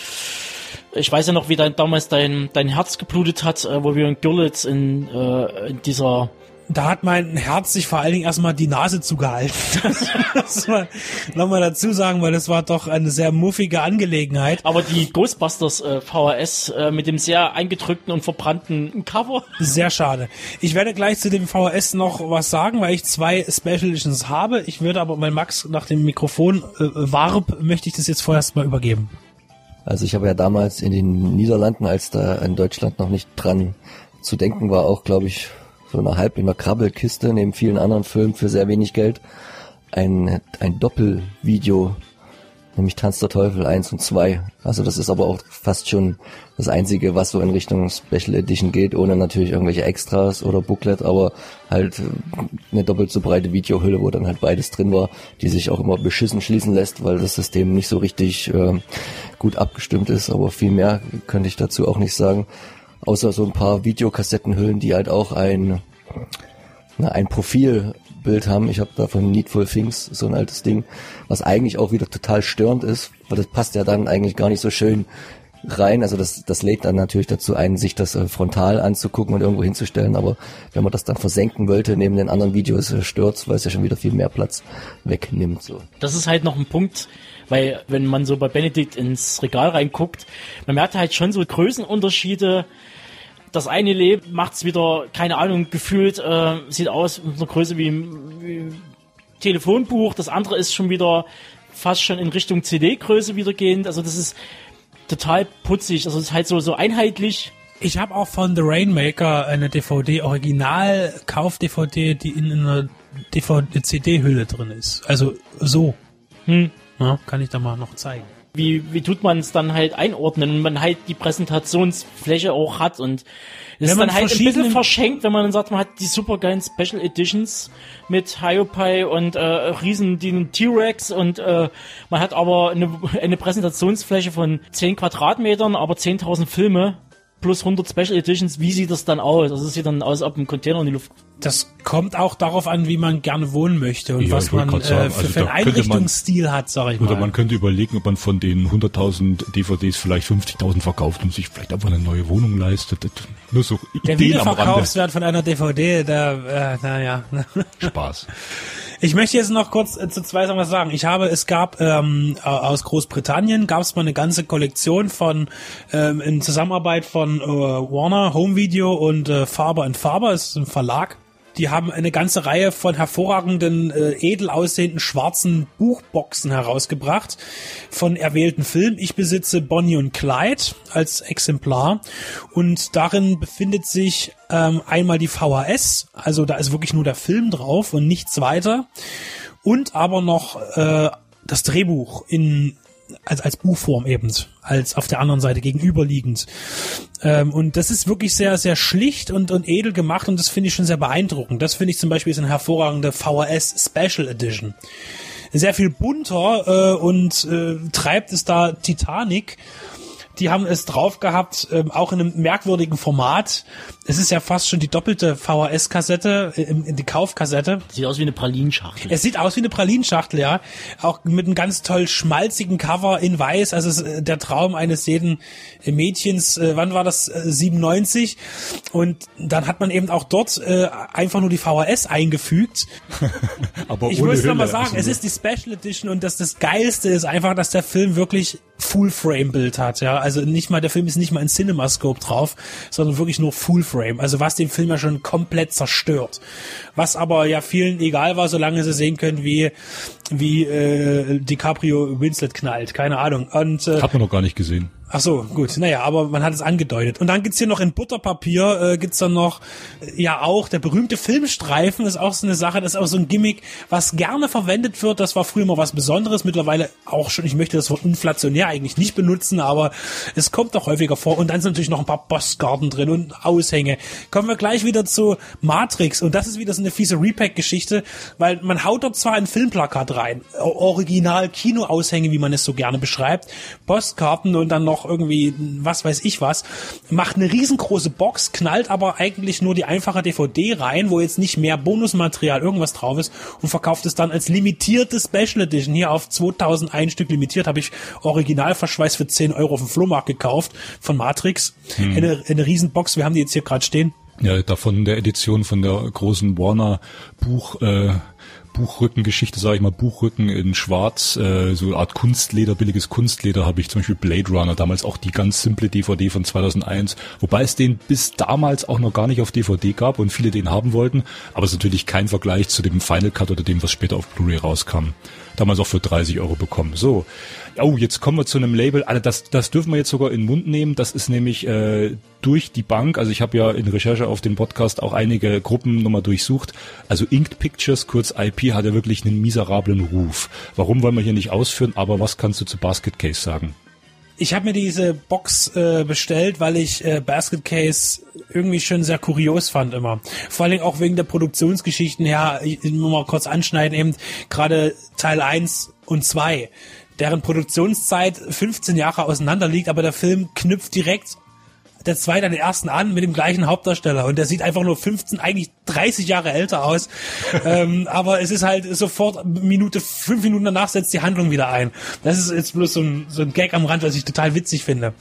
Ich weiß ja noch, wie dein, damals dein, dein Herz geblutet hat, äh, wo wir in Görlitz in, äh, in dieser da hat mein Herz sich vor allen Dingen erstmal die Nase zugehalten. Das muss man nochmal dazu sagen, weil das war doch eine sehr muffige Angelegenheit. aber die Ghostbusters äh, VHS äh, mit dem sehr eingedrückten und verbrannten Cover. Sehr schade. Ich werde gleich zu dem VHS noch was sagen, weil ich zwei Special Editions habe. Ich würde aber, weil Max nach dem Mikrofon äh, warb, möchte ich das jetzt vorerst mal übergeben. Also ich habe ja damals in den Niederlanden, als da in Deutschland noch nicht dran zu denken war, auch glaube ich so eine halb in der Krabbelkiste neben vielen anderen Filmen für sehr wenig Geld ein, ein Doppelvideo, nämlich Tanz der Teufel 1 und 2. Also das ist aber auch fast schon das einzige, was so in Richtung Special Edition geht, ohne natürlich irgendwelche Extras oder Booklet, aber halt eine doppelt so breite Videohülle, wo dann halt beides drin war, die sich auch immer beschissen schließen lässt, weil das System nicht so richtig äh, gut abgestimmt ist, aber viel mehr könnte ich dazu auch nicht sagen. Außer so ein paar Videokassettenhüllen, die halt auch ein, na, ein Profilbild haben. Ich habe da von Needful Things so ein altes Ding, was eigentlich auch wieder total störend ist, weil das passt ja dann eigentlich gar nicht so schön rein. Also das, das lädt dann natürlich dazu ein, sich das äh, frontal anzugucken und irgendwo hinzustellen. Aber wenn man das dann versenken wollte neben den anderen Videos, äh, stört's, weil es ja schon wieder viel mehr Platz wegnimmt. So. Das ist halt noch ein Punkt, weil wenn man so bei Benedikt ins Regal reinguckt, man merkt halt schon so Größenunterschiede. Das eine Leben macht's wieder, keine Ahnung, gefühlt, äh, sieht aus mit einer Größe wie, wie Telefonbuch. Das andere ist schon wieder fast schon in Richtung CD-Größe wieder gehend. Also das ist total putzig. Also es ist halt so, so einheitlich. Ich habe auch von The Rainmaker eine DVD, Original Kauf-DVD, die in einer DVD-CD-Hülle drin ist. Also so. Hm. Ja, kann ich da mal noch zeigen. Wie, wie tut man es dann halt einordnen und man halt die Präsentationsfläche auch hat und es ist Wenn man dann halt ein bisschen verschenkt, wenn man dann sagt, man hat die supergeilen Special Editions mit Hyopai und äh, riesen T-Rex und äh, man hat aber eine, eine Präsentationsfläche von 10 Quadratmetern, aber 10.000 Filme plus 100 Special Editions. Wie sieht das dann aus? Also es sieht dann aus, ob ein Container in die Luft Das kommt auch darauf an, wie man gerne wohnen möchte und Ja, was man sagen, äh, für, also für einen könnte man- Einrichtungsstil hat, sag ich Oder mal. man könnte überlegen, ob man von den 100.000 DVDs vielleicht 50.000 verkauft und sich vielleicht einfach eine neue Wohnung leistet. Nur so Der Ideen am Rande. Wiederverkaufswert von einer DVD, der, äh, naja. Spaß. Ich möchte jetzt noch kurz äh, zu zwei Sachen was sagen. Ich habe, es gab ähm, äh, aus Großbritannien gab es mal eine ganze Kollektion von ähm, in Zusammenarbeit von äh, Warner Home Video und äh, Faber Faber, ist ein Verlag. Die haben eine ganze Reihe von hervorragenden, äh, edel aussehenden schwarzen Buchboxen herausgebracht von erwählten Filmen. Ich besitze Bonnie und Clyde als Exemplar und darin befindet sich ähm, einmal die VHS, also da ist wirklich nur der Film drauf und nichts weiter und aber noch äh, das Drehbuch in als, als Buchform eben, als auf der anderen Seite gegenüberliegend. Ähm, und das ist wirklich sehr, sehr schlicht und, und edel gemacht und das finde ich schon sehr beeindruckend. Das finde ich zum Beispiel ist eine hervorragende VHS Special Edition. Sehr viel bunter äh, und äh, treibt es da Titanic. Die haben es drauf gehabt, ähm, auch in einem merkwürdigen Format. Es ist ja fast schon die doppelte VHS-Kassette, äh, die Kaufkassette. sieht aus wie eine Pralinschachtel. Es sieht aus wie eine Pralinschachtel, ja. Auch mit einem ganz toll schmalzigen Cover in weiß. Also es ist äh, der Traum eines jeden äh, Mädchens. Wann war das? Äh, 97. Und dann hat man eben auch dort einfach nur die VHS eingefügt. Aber Ich muss noch mal Hülle. sagen, Also es ist die Special Edition und das, das Geilste ist einfach, dass der Film wirklich Full-Frame-Bild hat, ja. Also nicht mal, der Film ist nicht mal in CinemaScope drauf, sondern wirklich nur Full-Frame. Also was den Film ja schon komplett zerstört. Was aber ja vielen egal war, solange sie sehen können, wie, wie äh, DiCaprio Winslet knallt. Keine Ahnung. Und, äh, Hat man noch gar nicht gesehen. Ach so, gut. Naja, aber man hat es angedeutet. Und dann gibt's hier noch in Butterpapier, äh, gibt's dann noch, äh, ja auch, der berühmte Filmstreifen ist auch so eine Sache, das ist auch so ein Gimmick, was gerne verwendet wird. Das war früher mal was Besonderes, mittlerweile auch schon, ich möchte das Wort inflationär eigentlich nicht benutzen, aber es kommt doch häufiger vor. Und dann sind natürlich noch ein paar Postkarten drin und Aushänge. Kommen wir gleich wieder zu Matrix. Und das ist wieder so eine fiese Repack-Geschichte, weil man haut dort zwar ein Filmplakat rein, original Kinoaushänge, wie man es so gerne beschreibt, Postkarten und dann noch irgendwie was weiß ich was, macht eine riesengroße Box, knallt aber eigentlich nur die einfache DVD rein, wo jetzt nicht mehr Bonusmaterial irgendwas drauf ist und verkauft es dann als limitierte Special Edition. Hier auf 2001 Stück limitiert habe ich Originalverschweiß für 10 Euro auf dem Flohmarkt gekauft von Matrix. Hm. Eine, eine Riesenbox, wir haben die jetzt hier gerade stehen. Ja, davon der Edition von der großen Warner Buch äh, Buchrückengeschichte, sage ich mal, Buchrücken in Schwarz, äh, so eine Art Kunstleder, billiges Kunstleder, habe ich zum Beispiel Blade Runner, damals auch die ganz simple DVD von 2001, wobei es den bis damals auch noch gar nicht auf DVD gab und viele den haben wollten, aber es ist natürlich kein Vergleich zu dem Final Cut oder dem, was später auf Blu-ray rauskam. Damals auch für 30 Euro bekommen. So, oh, jetzt kommen wir zu einem Label, also das, das dürfen wir jetzt sogar in den Mund nehmen, das ist nämlich äh, durch die Bank, also ich habe ja in Recherche auf den Podcast auch einige Gruppen nochmal durchsucht, also Inked Pictures, kurz IP, hat ja wirklich einen miserablen Ruf. Warum wollen wir hier nicht ausführen, aber was kannst du zu Basket Case sagen? Ich habe mir diese Box äh, bestellt, weil ich äh, Basket Case irgendwie schon sehr kurios fand immer. Vor allem auch wegen der Produktionsgeschichten. Her, ich, muss mal kurz anschneiden, eben. Gerade Teil 1 und 2, deren Produktionszeit 15 Jahre auseinander liegt, aber der Film knüpft direkt der zweite an den ersten an mit dem gleichen Hauptdarsteller und der sieht einfach nur 15, eigentlich 30 Jahre älter aus. ähm, aber es ist halt sofort Minute, fünf Minuten danach setzt die Handlung wieder ein. Das ist jetzt bloß so ein, so ein Gag am Rand, was ich total witzig finde.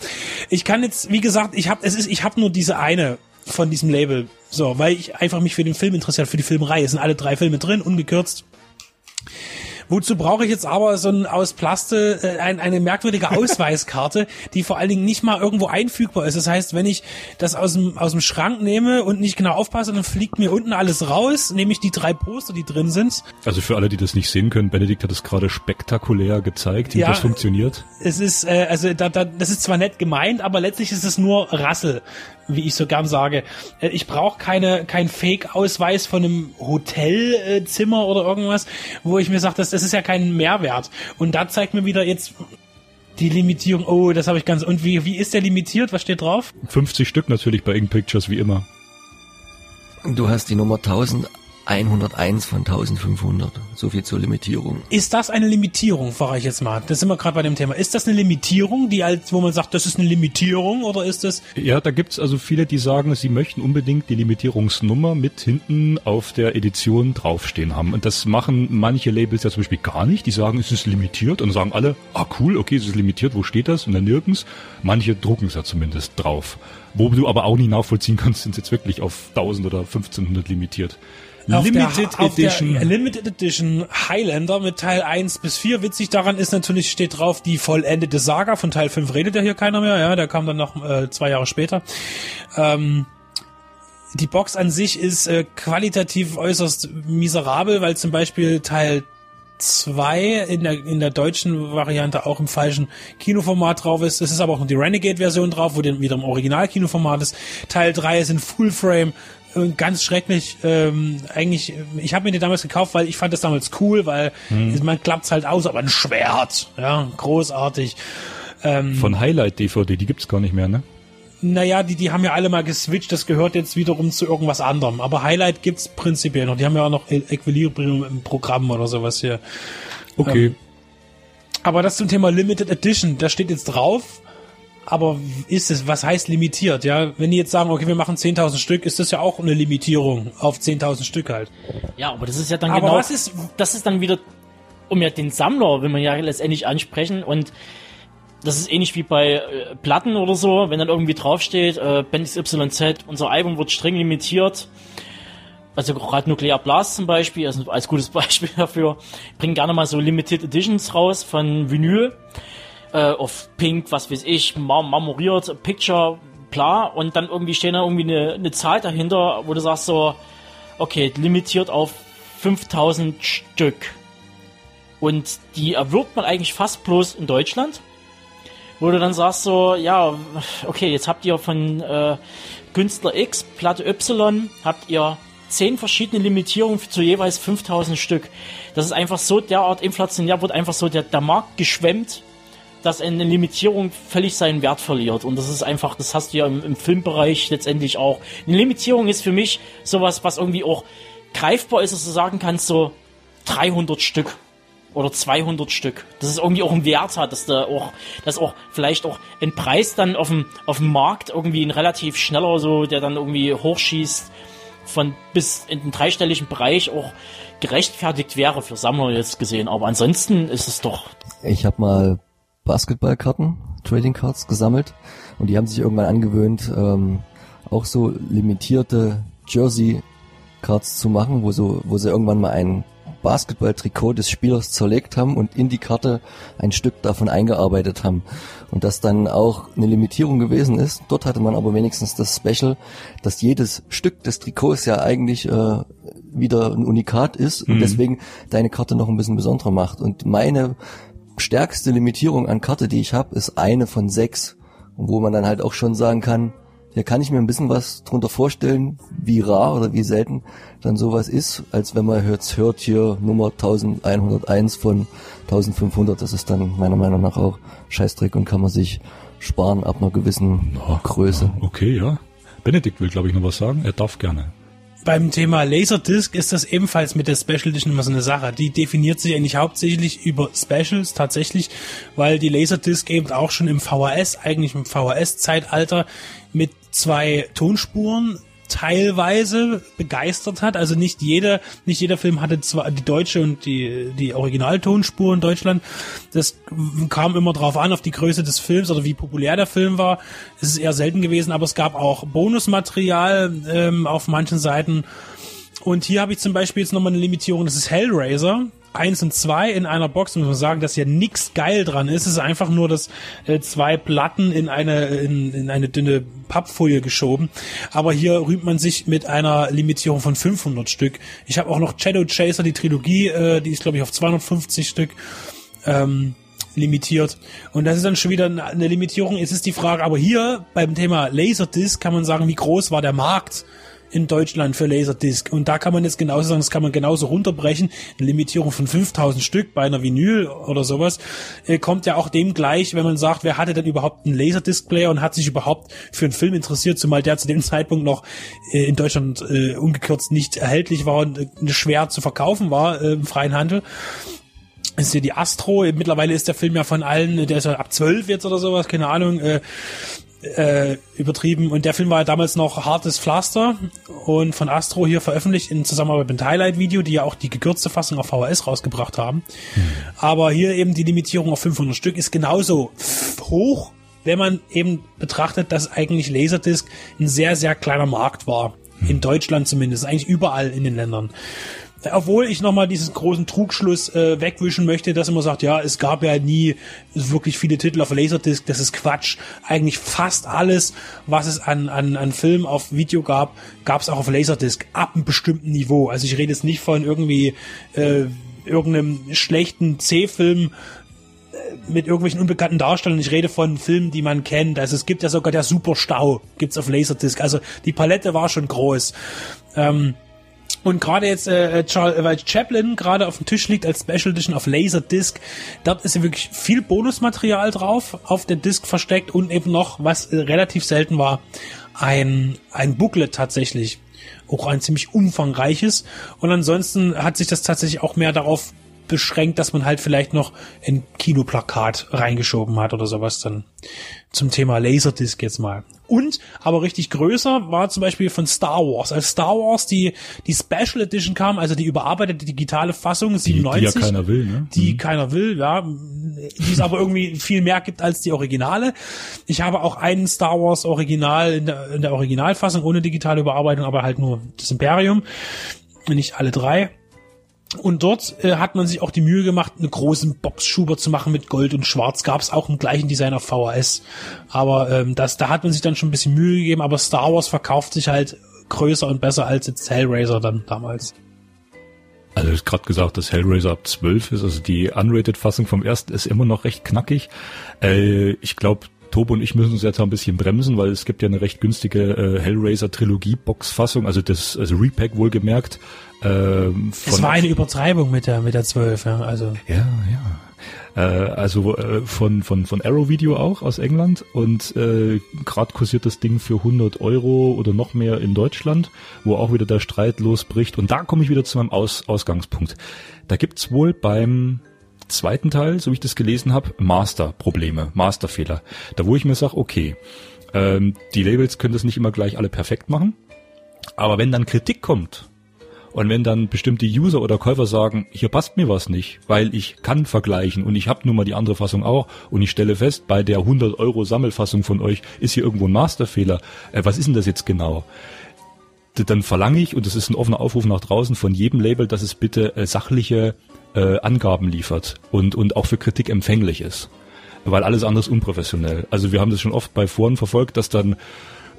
Ich kann jetzt, wie gesagt, ich habe es ist, ich habe nur diese eine von diesem Label, so, weil ich einfach mich für den Film interessiert, für die Filmreihe. Es sind alle drei Filme drin, ungekürzt. Wozu brauche ich jetzt aber so ein aus Plaste äh, ein, eine merkwürdige Ausweiskarte, die vor allen Dingen nicht mal irgendwo einfügbar ist. Das heißt, wenn ich das aus dem aus dem Schrank nehme und nicht genau aufpasse, dann fliegt mir unten alles raus, nämlich die drei Poster, die drin sind. Also für alle, die das nicht sehen können, Benedikt hat es gerade spektakulär gezeigt, wie Ja, das funktioniert. Es ist äh, also da, da, das ist zwar nett gemeint, aber letztlich ist es nur Rassel, wie ich so gern sage. Äh, ich brauche keine kein Fake-Ausweis von einem Hotelzimmer oder irgendwas, wo ich mir sage, das, das ist ja kein Mehrwert. Und da zeigt mir wieder jetzt die Limitierung. Oh, das habe ich ganz. Und wie wie ist der limitiert? Was steht drauf? 50 Stück natürlich bei Ink Pictures wie immer. Du hast die Nummer 1101 von 1500. So viel zur Limitierung. Ist das eine Limitierung, frage ich jetzt mal. Das sind wir gerade bei dem Thema. Ist das eine Limitierung, die als, wo man sagt, das ist eine Limitierung oder ist das Ja, da gibt's also viele, die sagen, sie möchten unbedingt die Limitierungsnummer mit hinten auf der Edition draufstehen haben. Und das machen manche Labels ja zum Beispiel gar nicht. Die sagen, es ist limitiert und sagen alle, ah cool, okay, es ist limitiert, wo steht das? Und dann nirgends. Manche drucken es ja zumindest drauf. Wo du aber auch nie nachvollziehen kannst, sind es jetzt wirklich auf 1000 oder 1500 limitiert. Auf Limited der, Edition. Limited Edition Highlander mit Teil 1 bis 4. Witzig daran ist natürlich, steht drauf, die vollendete Saga. Von Teil 5 redet ja hier keiner mehr. Ja, der kam dann noch äh, zwei Jahre später. Ähm, die Box an sich ist äh, qualitativ äußerst miserabel, weil zum Beispiel Teil 2 in der, in der deutschen Variante auch im falschen Kinoformat drauf ist. Es ist aber auch noch die Renegade-Version drauf, wo dann wieder im Original-Kinoformat ist. Teil 3 ist in Full-Frame äh, ganz schrecklich. Ähm, eigentlich, ich habe mir den damals gekauft, weil ich fand das damals cool, weil man klappt's halt aus, aber ein Schwert, ja, großartig. Von Highlight DVD, die gibt's gar nicht mehr, ne? Naja, die, die haben ja alle mal geswitcht, das gehört jetzt wiederum zu irgendwas anderem. Aber Highlight gibt's prinzipiell noch. Die haben ja auch noch Equilibrium im Programm oder sowas hier. Okay. Aber das zum Thema Limited Edition, da steht jetzt drauf. Aber ist es, was heißt limitiert? Ja, wenn die jetzt sagen, okay, wir machen 10.000 Stück, ist das ja auch eine Limitierung auf 10.000 Stück halt. Ja, aber das ist ja dann Aber genau, was ist- das ist dann wieder, um ja den Sammler, will man ja letztendlich ansprechen und das ist ähnlich wie bei äh, Platten oder so, wenn dann irgendwie draufsteht, äh, Band XYZ, unser Album wird streng limitiert. Also gerade Nuclear Blast zum Beispiel, also als gutes Beispiel dafür, bringen gerne mal so Limited Editions raus von Vinyl. Äh, auf Pink, was weiß ich, mar marmoriert, Picture, bla, und dann irgendwie stehen da irgendwie eine, eine Zahl dahinter, wo du sagst so, okay, limitiert auf 5000 Stück. Und die erwirbt man eigentlich fast bloß in Deutschland. Wo du dann sagst so, ja, okay, jetzt habt ihr von äh, Künstler X, Platte Y, habt ihr zehn verschiedene Limitierungen zu jeweils 5000 Stück. Das ist einfach so derart inflationär, wird einfach so der, der Markt geschwemmt, dass eine Limitierung völlig seinen Wert verliert. Und das ist einfach, das hast du ja im, im Filmbereich letztendlich auch. Eine Limitierung ist für mich sowas, was irgendwie auch greifbar ist, dass du sagen kannst, so 300 Stück oder 200 Stück. Dass es irgendwie auch einen Wert hat, dass da auch, dass auch vielleicht auch ein Preis dann auf dem, auf dem Markt irgendwie ein relativ schneller so, der dann irgendwie hochschießt, von bis in den dreistelligen Bereich auch gerechtfertigt wäre für Sammler jetzt gesehen. Aber ansonsten ist es doch. Ich habe mal Basketballkarten, Trading Cards gesammelt und die haben sich irgendwann angewöhnt, ähm, auch so limitierte Jersey Cards zu machen, wo so, wo sie irgendwann mal ein Basketball-Trikot des Spielers zerlegt haben und in die Karte ein Stück davon eingearbeitet haben. Und das dann auch eine Limitierung gewesen ist. Dort hatte man aber wenigstens das Special, dass jedes Stück des Trikots ja eigentlich äh, wieder ein Unikat ist und Mhm. deswegen deine Karte noch ein bisschen besonderer macht. Und meine stärkste Limitierung an Karte, die ich habe, ist eine von sechs. Und wo man dann halt auch schon sagen kann, hier kann ich mir ein bisschen was drunter vorstellen, wie rar oder wie selten dann sowas ist, als wenn man jetzt hört hier Nummer 1101 von 1500. Das ist dann meiner Meinung nach auch Scheißdreck und kann man sich sparen ab einer gewissen Ja, Größe. okay, ja. Benedikt will, glaube ich, noch was sagen. Er darf gerne. Beim Thema Laserdisc ist das ebenfalls mit der Special Edition immer so eine Sache. Die definiert sich eigentlich hauptsächlich über Specials tatsächlich, weil die Laserdisc eben auch schon im VHS, eigentlich im VHS-Zeitalter mit zwei Tonspuren teilweise begeistert hat. Also nicht jeder, nicht jeder Film hatte zwar die deutsche und die, die Originaltonspur in Deutschland. Das kam immer drauf an, auf die Größe des Films oder wie populär der Film war. Es ist eher selten gewesen, aber es gab auch Bonusmaterial ähm, auf manchen Seiten. Und hier habe ich zum Beispiel jetzt nochmal eine Limitierung, das ist Hellraiser. Eins und zwei in einer Box, muss man sagen, dass hier nix geil dran ist. Es ist einfach nur, dass äh, zwei Platten in eine, in, in eine dünne Pappfolie geschoben. Aber hier rühmt man sich mit einer Limitierung von 500 Stück. Ich habe auch noch Shadow Chaser, die Trilogie, äh, die ist glaube ich auf 250 Stück ähm, limitiert. Und das ist dann schon wieder eine Limitierung. Jetzt ist die Frage, aber hier beim Thema Laserdisc kann man sagen, wie groß war der Markt in Deutschland für Laserdisc? Und da kann man jetzt genauso sagen, das kann man genauso runterbrechen. Eine Limitierung von 5000 Stück bei einer Vinyl oder sowas äh, kommt ja auch dem gleich, wenn man sagt, wer hatte denn überhaupt einen Laserdisc-Player und hat sich überhaupt für einen Film interessiert, zumal der zu dem Zeitpunkt noch äh, in Deutschland äh, ungekürzt nicht erhältlich war und äh, schwer zu verkaufen war äh, im freien Handel ist hier die Astro. Mittlerweile ist der Film ja von allen, der ist ja ab 12 jetzt oder sowas, keine Ahnung, äh, äh, übertrieben. Und der Film war ja damals noch hartes Pflaster und von Astro hier veröffentlicht in Zusammenarbeit mit dem Highlight Video, die ja auch die gekürzte Fassung auf VHS rausgebracht haben. Aber hier eben die Limitierung auf 500 Stück ist genauso hoch, wenn man eben betrachtet, dass eigentlich Laserdisc ein sehr, sehr kleiner Markt war. In Deutschland zumindest, eigentlich überall in den Ländern. Obwohl ich nochmal diesen großen Trugschluss äh, wegwischen möchte, dass immer sagt, ja, es gab ja nie wirklich viele Titel auf Laserdisc, das ist Quatsch. Eigentlich fast alles, was es an, an, an Film auf Video gab, gab es auch auf Laserdisc, ab einem bestimmten Niveau. Also ich rede jetzt nicht von irgendwie äh, irgendeinem schlechten C-Film, mit irgendwelchen unbekannten Darstellern. Ich rede von Filmen, die man kennt. Also es gibt ja sogar der Superstau, gibt's auf Laserdisc. Also die Palette war schon groß. Ähm, und gerade jetzt, äh, Charles, weil Chaplin gerade auf dem Tisch liegt als Special Edition auf Laserdisc, dort ist wirklich viel Bonusmaterial drauf, auf der Disc versteckt und eben noch, was äh, relativ selten war, ein, ein Booklet tatsächlich. Auch ein ziemlich umfangreiches. Und ansonsten hat sich das tatsächlich auch mehr darauf beschränkt, dass man halt vielleicht noch ein Kinoplakat reingeschoben hat oder sowas dann zum Thema Laserdisc jetzt mal. Und, aber richtig größer war zum Beispiel von Star Wars. Als Star Wars die, die Special Edition kam, also die überarbeitete digitale Fassung, Die, 97 die ja keiner will, ne? die keiner will, ja, die es aber irgendwie viel mehr gibt als die Originale. Ich habe auch einen Star Wars Original in der, in der Originalfassung ohne digitale Überarbeitung, aber halt nur das Imperium, nicht alle drei. Und dort äh, hat man sich auch die Mühe gemacht, einen großen Boxschuber zu machen mit Gold und Schwarz. Gab es auch im gleichen Design auf VHS. Aber ähm, das, da hat man sich dann schon ein bisschen Mühe gegeben. Aber Star Wars verkauft sich halt größer und besser als jetzt Hellraiser dann damals. Also du hast gerade gesagt, dass Hellraiser ab 12 ist, also die Unrated-Fassung vom ersten ist immer noch recht knackig. Äh, ich glaube, Tobo und ich müssen uns jetzt ein bisschen bremsen, weil es gibt ja eine recht günstige äh, Hellraiser Trilogie Box-Fassung, also das also Repack wohlgemerkt. Äh, es war eine Übertreibung mit der mit der 12, ja, also. Ja, ja. Äh, also äh, von, von, von Arrow Video auch aus England und äh, gerade kursiert das Ding für 100 Euro oder noch mehr in Deutschland, wo auch wieder der Streit losbricht. Und da komme ich wieder zu meinem aus Ausgangspunkt. Da gibt's wohl beim zweiten Teil, so wie ich das gelesen habe, Master-Probleme, Master-Fehler. Da wo ich mir sage, okay, ähm, die Labels können das nicht immer gleich alle perfekt machen, aber wenn dann Kritik kommt und wenn dann bestimmte User oder Käufer sagen, hier passt mir was nicht, weil ich kann vergleichen und ich habe nun mal die andere Fassung auch und ich stelle fest, bei der 100 Euro Sammelfassung von euch ist hier irgendwo ein Masterfehler. Äh, was ist denn das jetzt genau? Dann verlange ich, und das ist ein offener Aufruf nach draußen von jedem Label, dass es bitte äh, sachliche äh, Angaben liefert und, und auch für Kritik empfänglich ist. Weil alles andere ist unprofessionell. Also wir haben das schon oft bei Foren verfolgt, dass dann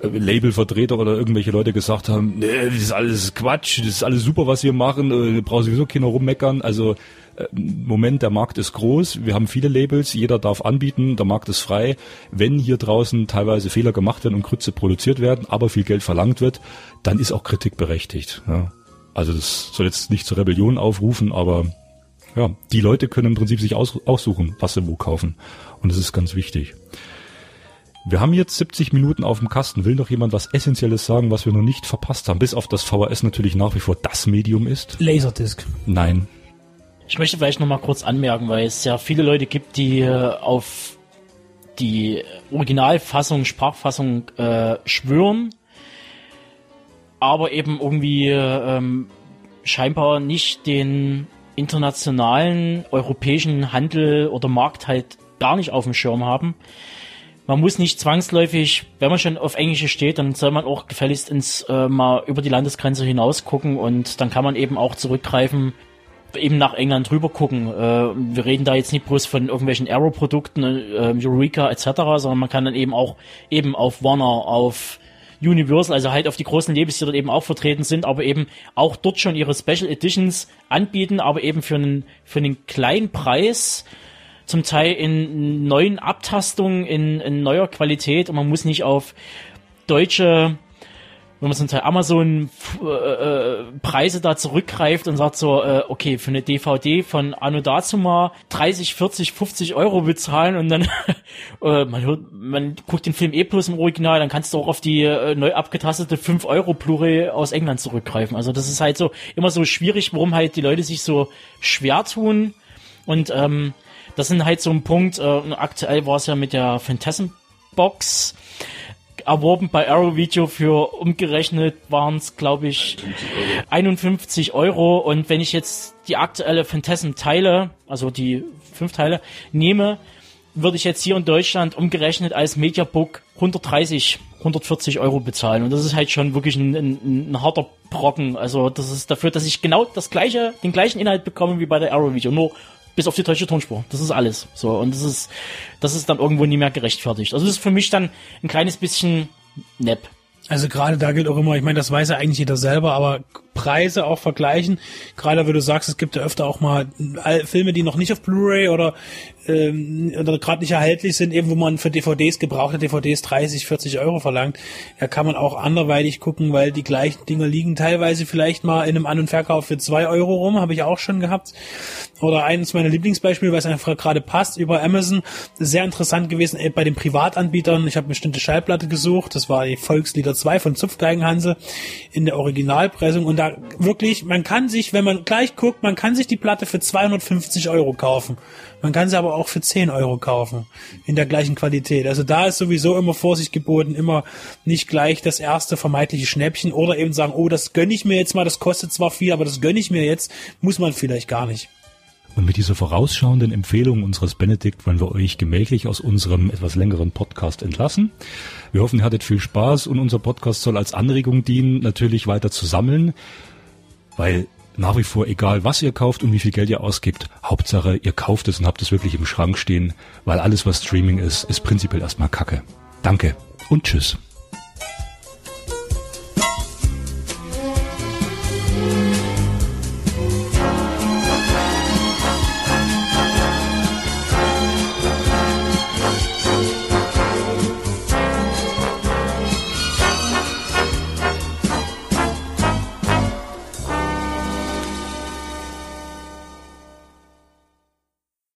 Labelvertreter oder irgendwelche Leute gesagt haben, nee, das ist alles Quatsch, das ist alles super, was wir machen, äh, braucht sowieso keiner rummeckern. Also äh, Moment, der Markt ist groß, wir haben viele Labels, jeder darf anbieten, der Markt ist frei. Wenn hier draußen teilweise Fehler gemacht werden und Krütze produziert werden, aber viel Geld verlangt wird, dann ist auch Kritik berechtigt. Ja. Also das soll jetzt nicht zur Rebellion aufrufen, aber ja, die Leute können im Prinzip sich aussuchen, was sie wo kaufen. Und das ist ganz wichtig. Wir haben jetzt 70 Minuten auf dem Kasten. Will noch jemand was Essentielles sagen, was wir noch nicht verpasst haben? Bis auf das VHS natürlich nach wie vor das Medium ist. Laserdisc. Nein. Ich möchte vielleicht noch mal kurz anmerken, weil es ja viele Leute gibt, die äh, auf die Originalfassung, Sprachfassung äh, schwören, aber eben irgendwie ähm, scheinbar nicht den internationalen europäischen Handel oder Markt halt gar nicht auf dem Schirm haben man muss nicht zwangsläufig, wenn man schon auf Englische steht, dann soll man auch gefälligst ins äh, mal über die Landesgrenze hinaus gucken und dann kann man eben auch zurückgreifen, eben nach England rüber gucken. Äh, wir reden da jetzt nicht bloß von irgendwelchen Arrow-Produkten, äh, Eureka etc., sondern man kann dann eben auch eben auf Warner, auf Universal, also halt auf die großen Labels, die dort eben auch vertreten sind, aber eben auch dort schon ihre Special Editions anbieten, aber eben für einen, für einen kleinen Preis zum Teil in neuen Abtastungen, in, in neuer Qualität. Und man muss nicht auf deutsche wenn man zum Teil Amazon äh, äh, Preise da zurückgreift und sagt so, äh, okay, für eine DVD von Anno Dazuma 30, 40, 50 Euro bezahlen und dann äh, man, hört, man guckt den Film eh plus im Original, dann kannst du auch auf die äh, neu abgetastete 5 Euro Blu-ray aus England zurückgreifen. Also das ist halt so immer so schwierig, warum halt die Leute sich so schwer tun und ähm, das sind halt so ein Punkt, äh, aktuell war es ja mit der Phantasm Box erworben bei Arrow Video für umgerechnet waren es, glaube ich, 51 Euro. Und wenn ich jetzt die aktuelle Phantasm Teile, also die fünf Teile, nehme, würde ich jetzt hier in Deutschland umgerechnet als Mediabook 130, 140 Euro bezahlen. Und das ist halt schon wirklich ein, ein, ein, harter Brocken. Also das ist dafür, dass ich genau das gleiche, den gleichen Inhalt bekomme wie bei der Arrow Video, nur bis auf die deutsche Tonspur. Das ist alles. So, und das ist, das ist dann irgendwo nie mehr gerechtfertigt. Also das ist für mich dann ein kleines bisschen nepp. Also gerade da gilt auch immer, ich meine, das weiß ja eigentlich jeder selber, aber Preise auch vergleichen. Gerade wenn du sagst, es gibt ja öfter auch mal Filme, die noch nicht auf Blu-ray oder ähm, oder gerade nicht erhältlich sind, eben wo man für DVDs, gebrauchte DVDs 30, 40 Euro verlangt, da kann man auch anderweitig gucken, weil die gleichen Dinger liegen teilweise vielleicht mal in einem An- und Verkauf für zwei Euro rum, habe ich auch schon gehabt. Oder eines meiner Lieblingsbeispiele, weil es einfach gerade passt, über Amazon, sehr interessant gewesen, äh, bei den Privatanbietern, ich habe eine bestimmte Schallplatte gesucht, das war die Volkslieder 2 von Zupfgeigenhansel in der Originalpressung und da wirklich, man kann sich, wenn man gleich guckt, man kann sich die Platte für 250 Euro kaufen. Man kann sie aber auch für 10 Euro kaufen. In der gleichen Qualität. Also da ist sowieso immer Vorsicht geboten, immer nicht gleich das erste vermeintliche Schnäppchen oder eben sagen, oh, das gönne ich mir jetzt mal, das kostet zwar viel, aber das gönne ich mir jetzt, muss man vielleicht gar nicht. Und mit dieser vorausschauenden Empfehlung unseres Benedikt wollen wir euch gemächlich aus unserem etwas längeren Podcast entlassen. Wir hoffen, ihr hattet viel Spaß und unser Podcast soll als Anregung dienen, natürlich weiter zu sammeln, weil nach wie vor egal, was ihr kauft und wie viel Geld ihr ausgibt. Hauptsache, ihr kauft es und habt es wirklich im Schrank stehen, weil alles, was Streaming ist, ist prinzipiell erstmal Kacke. Danke und tschüss.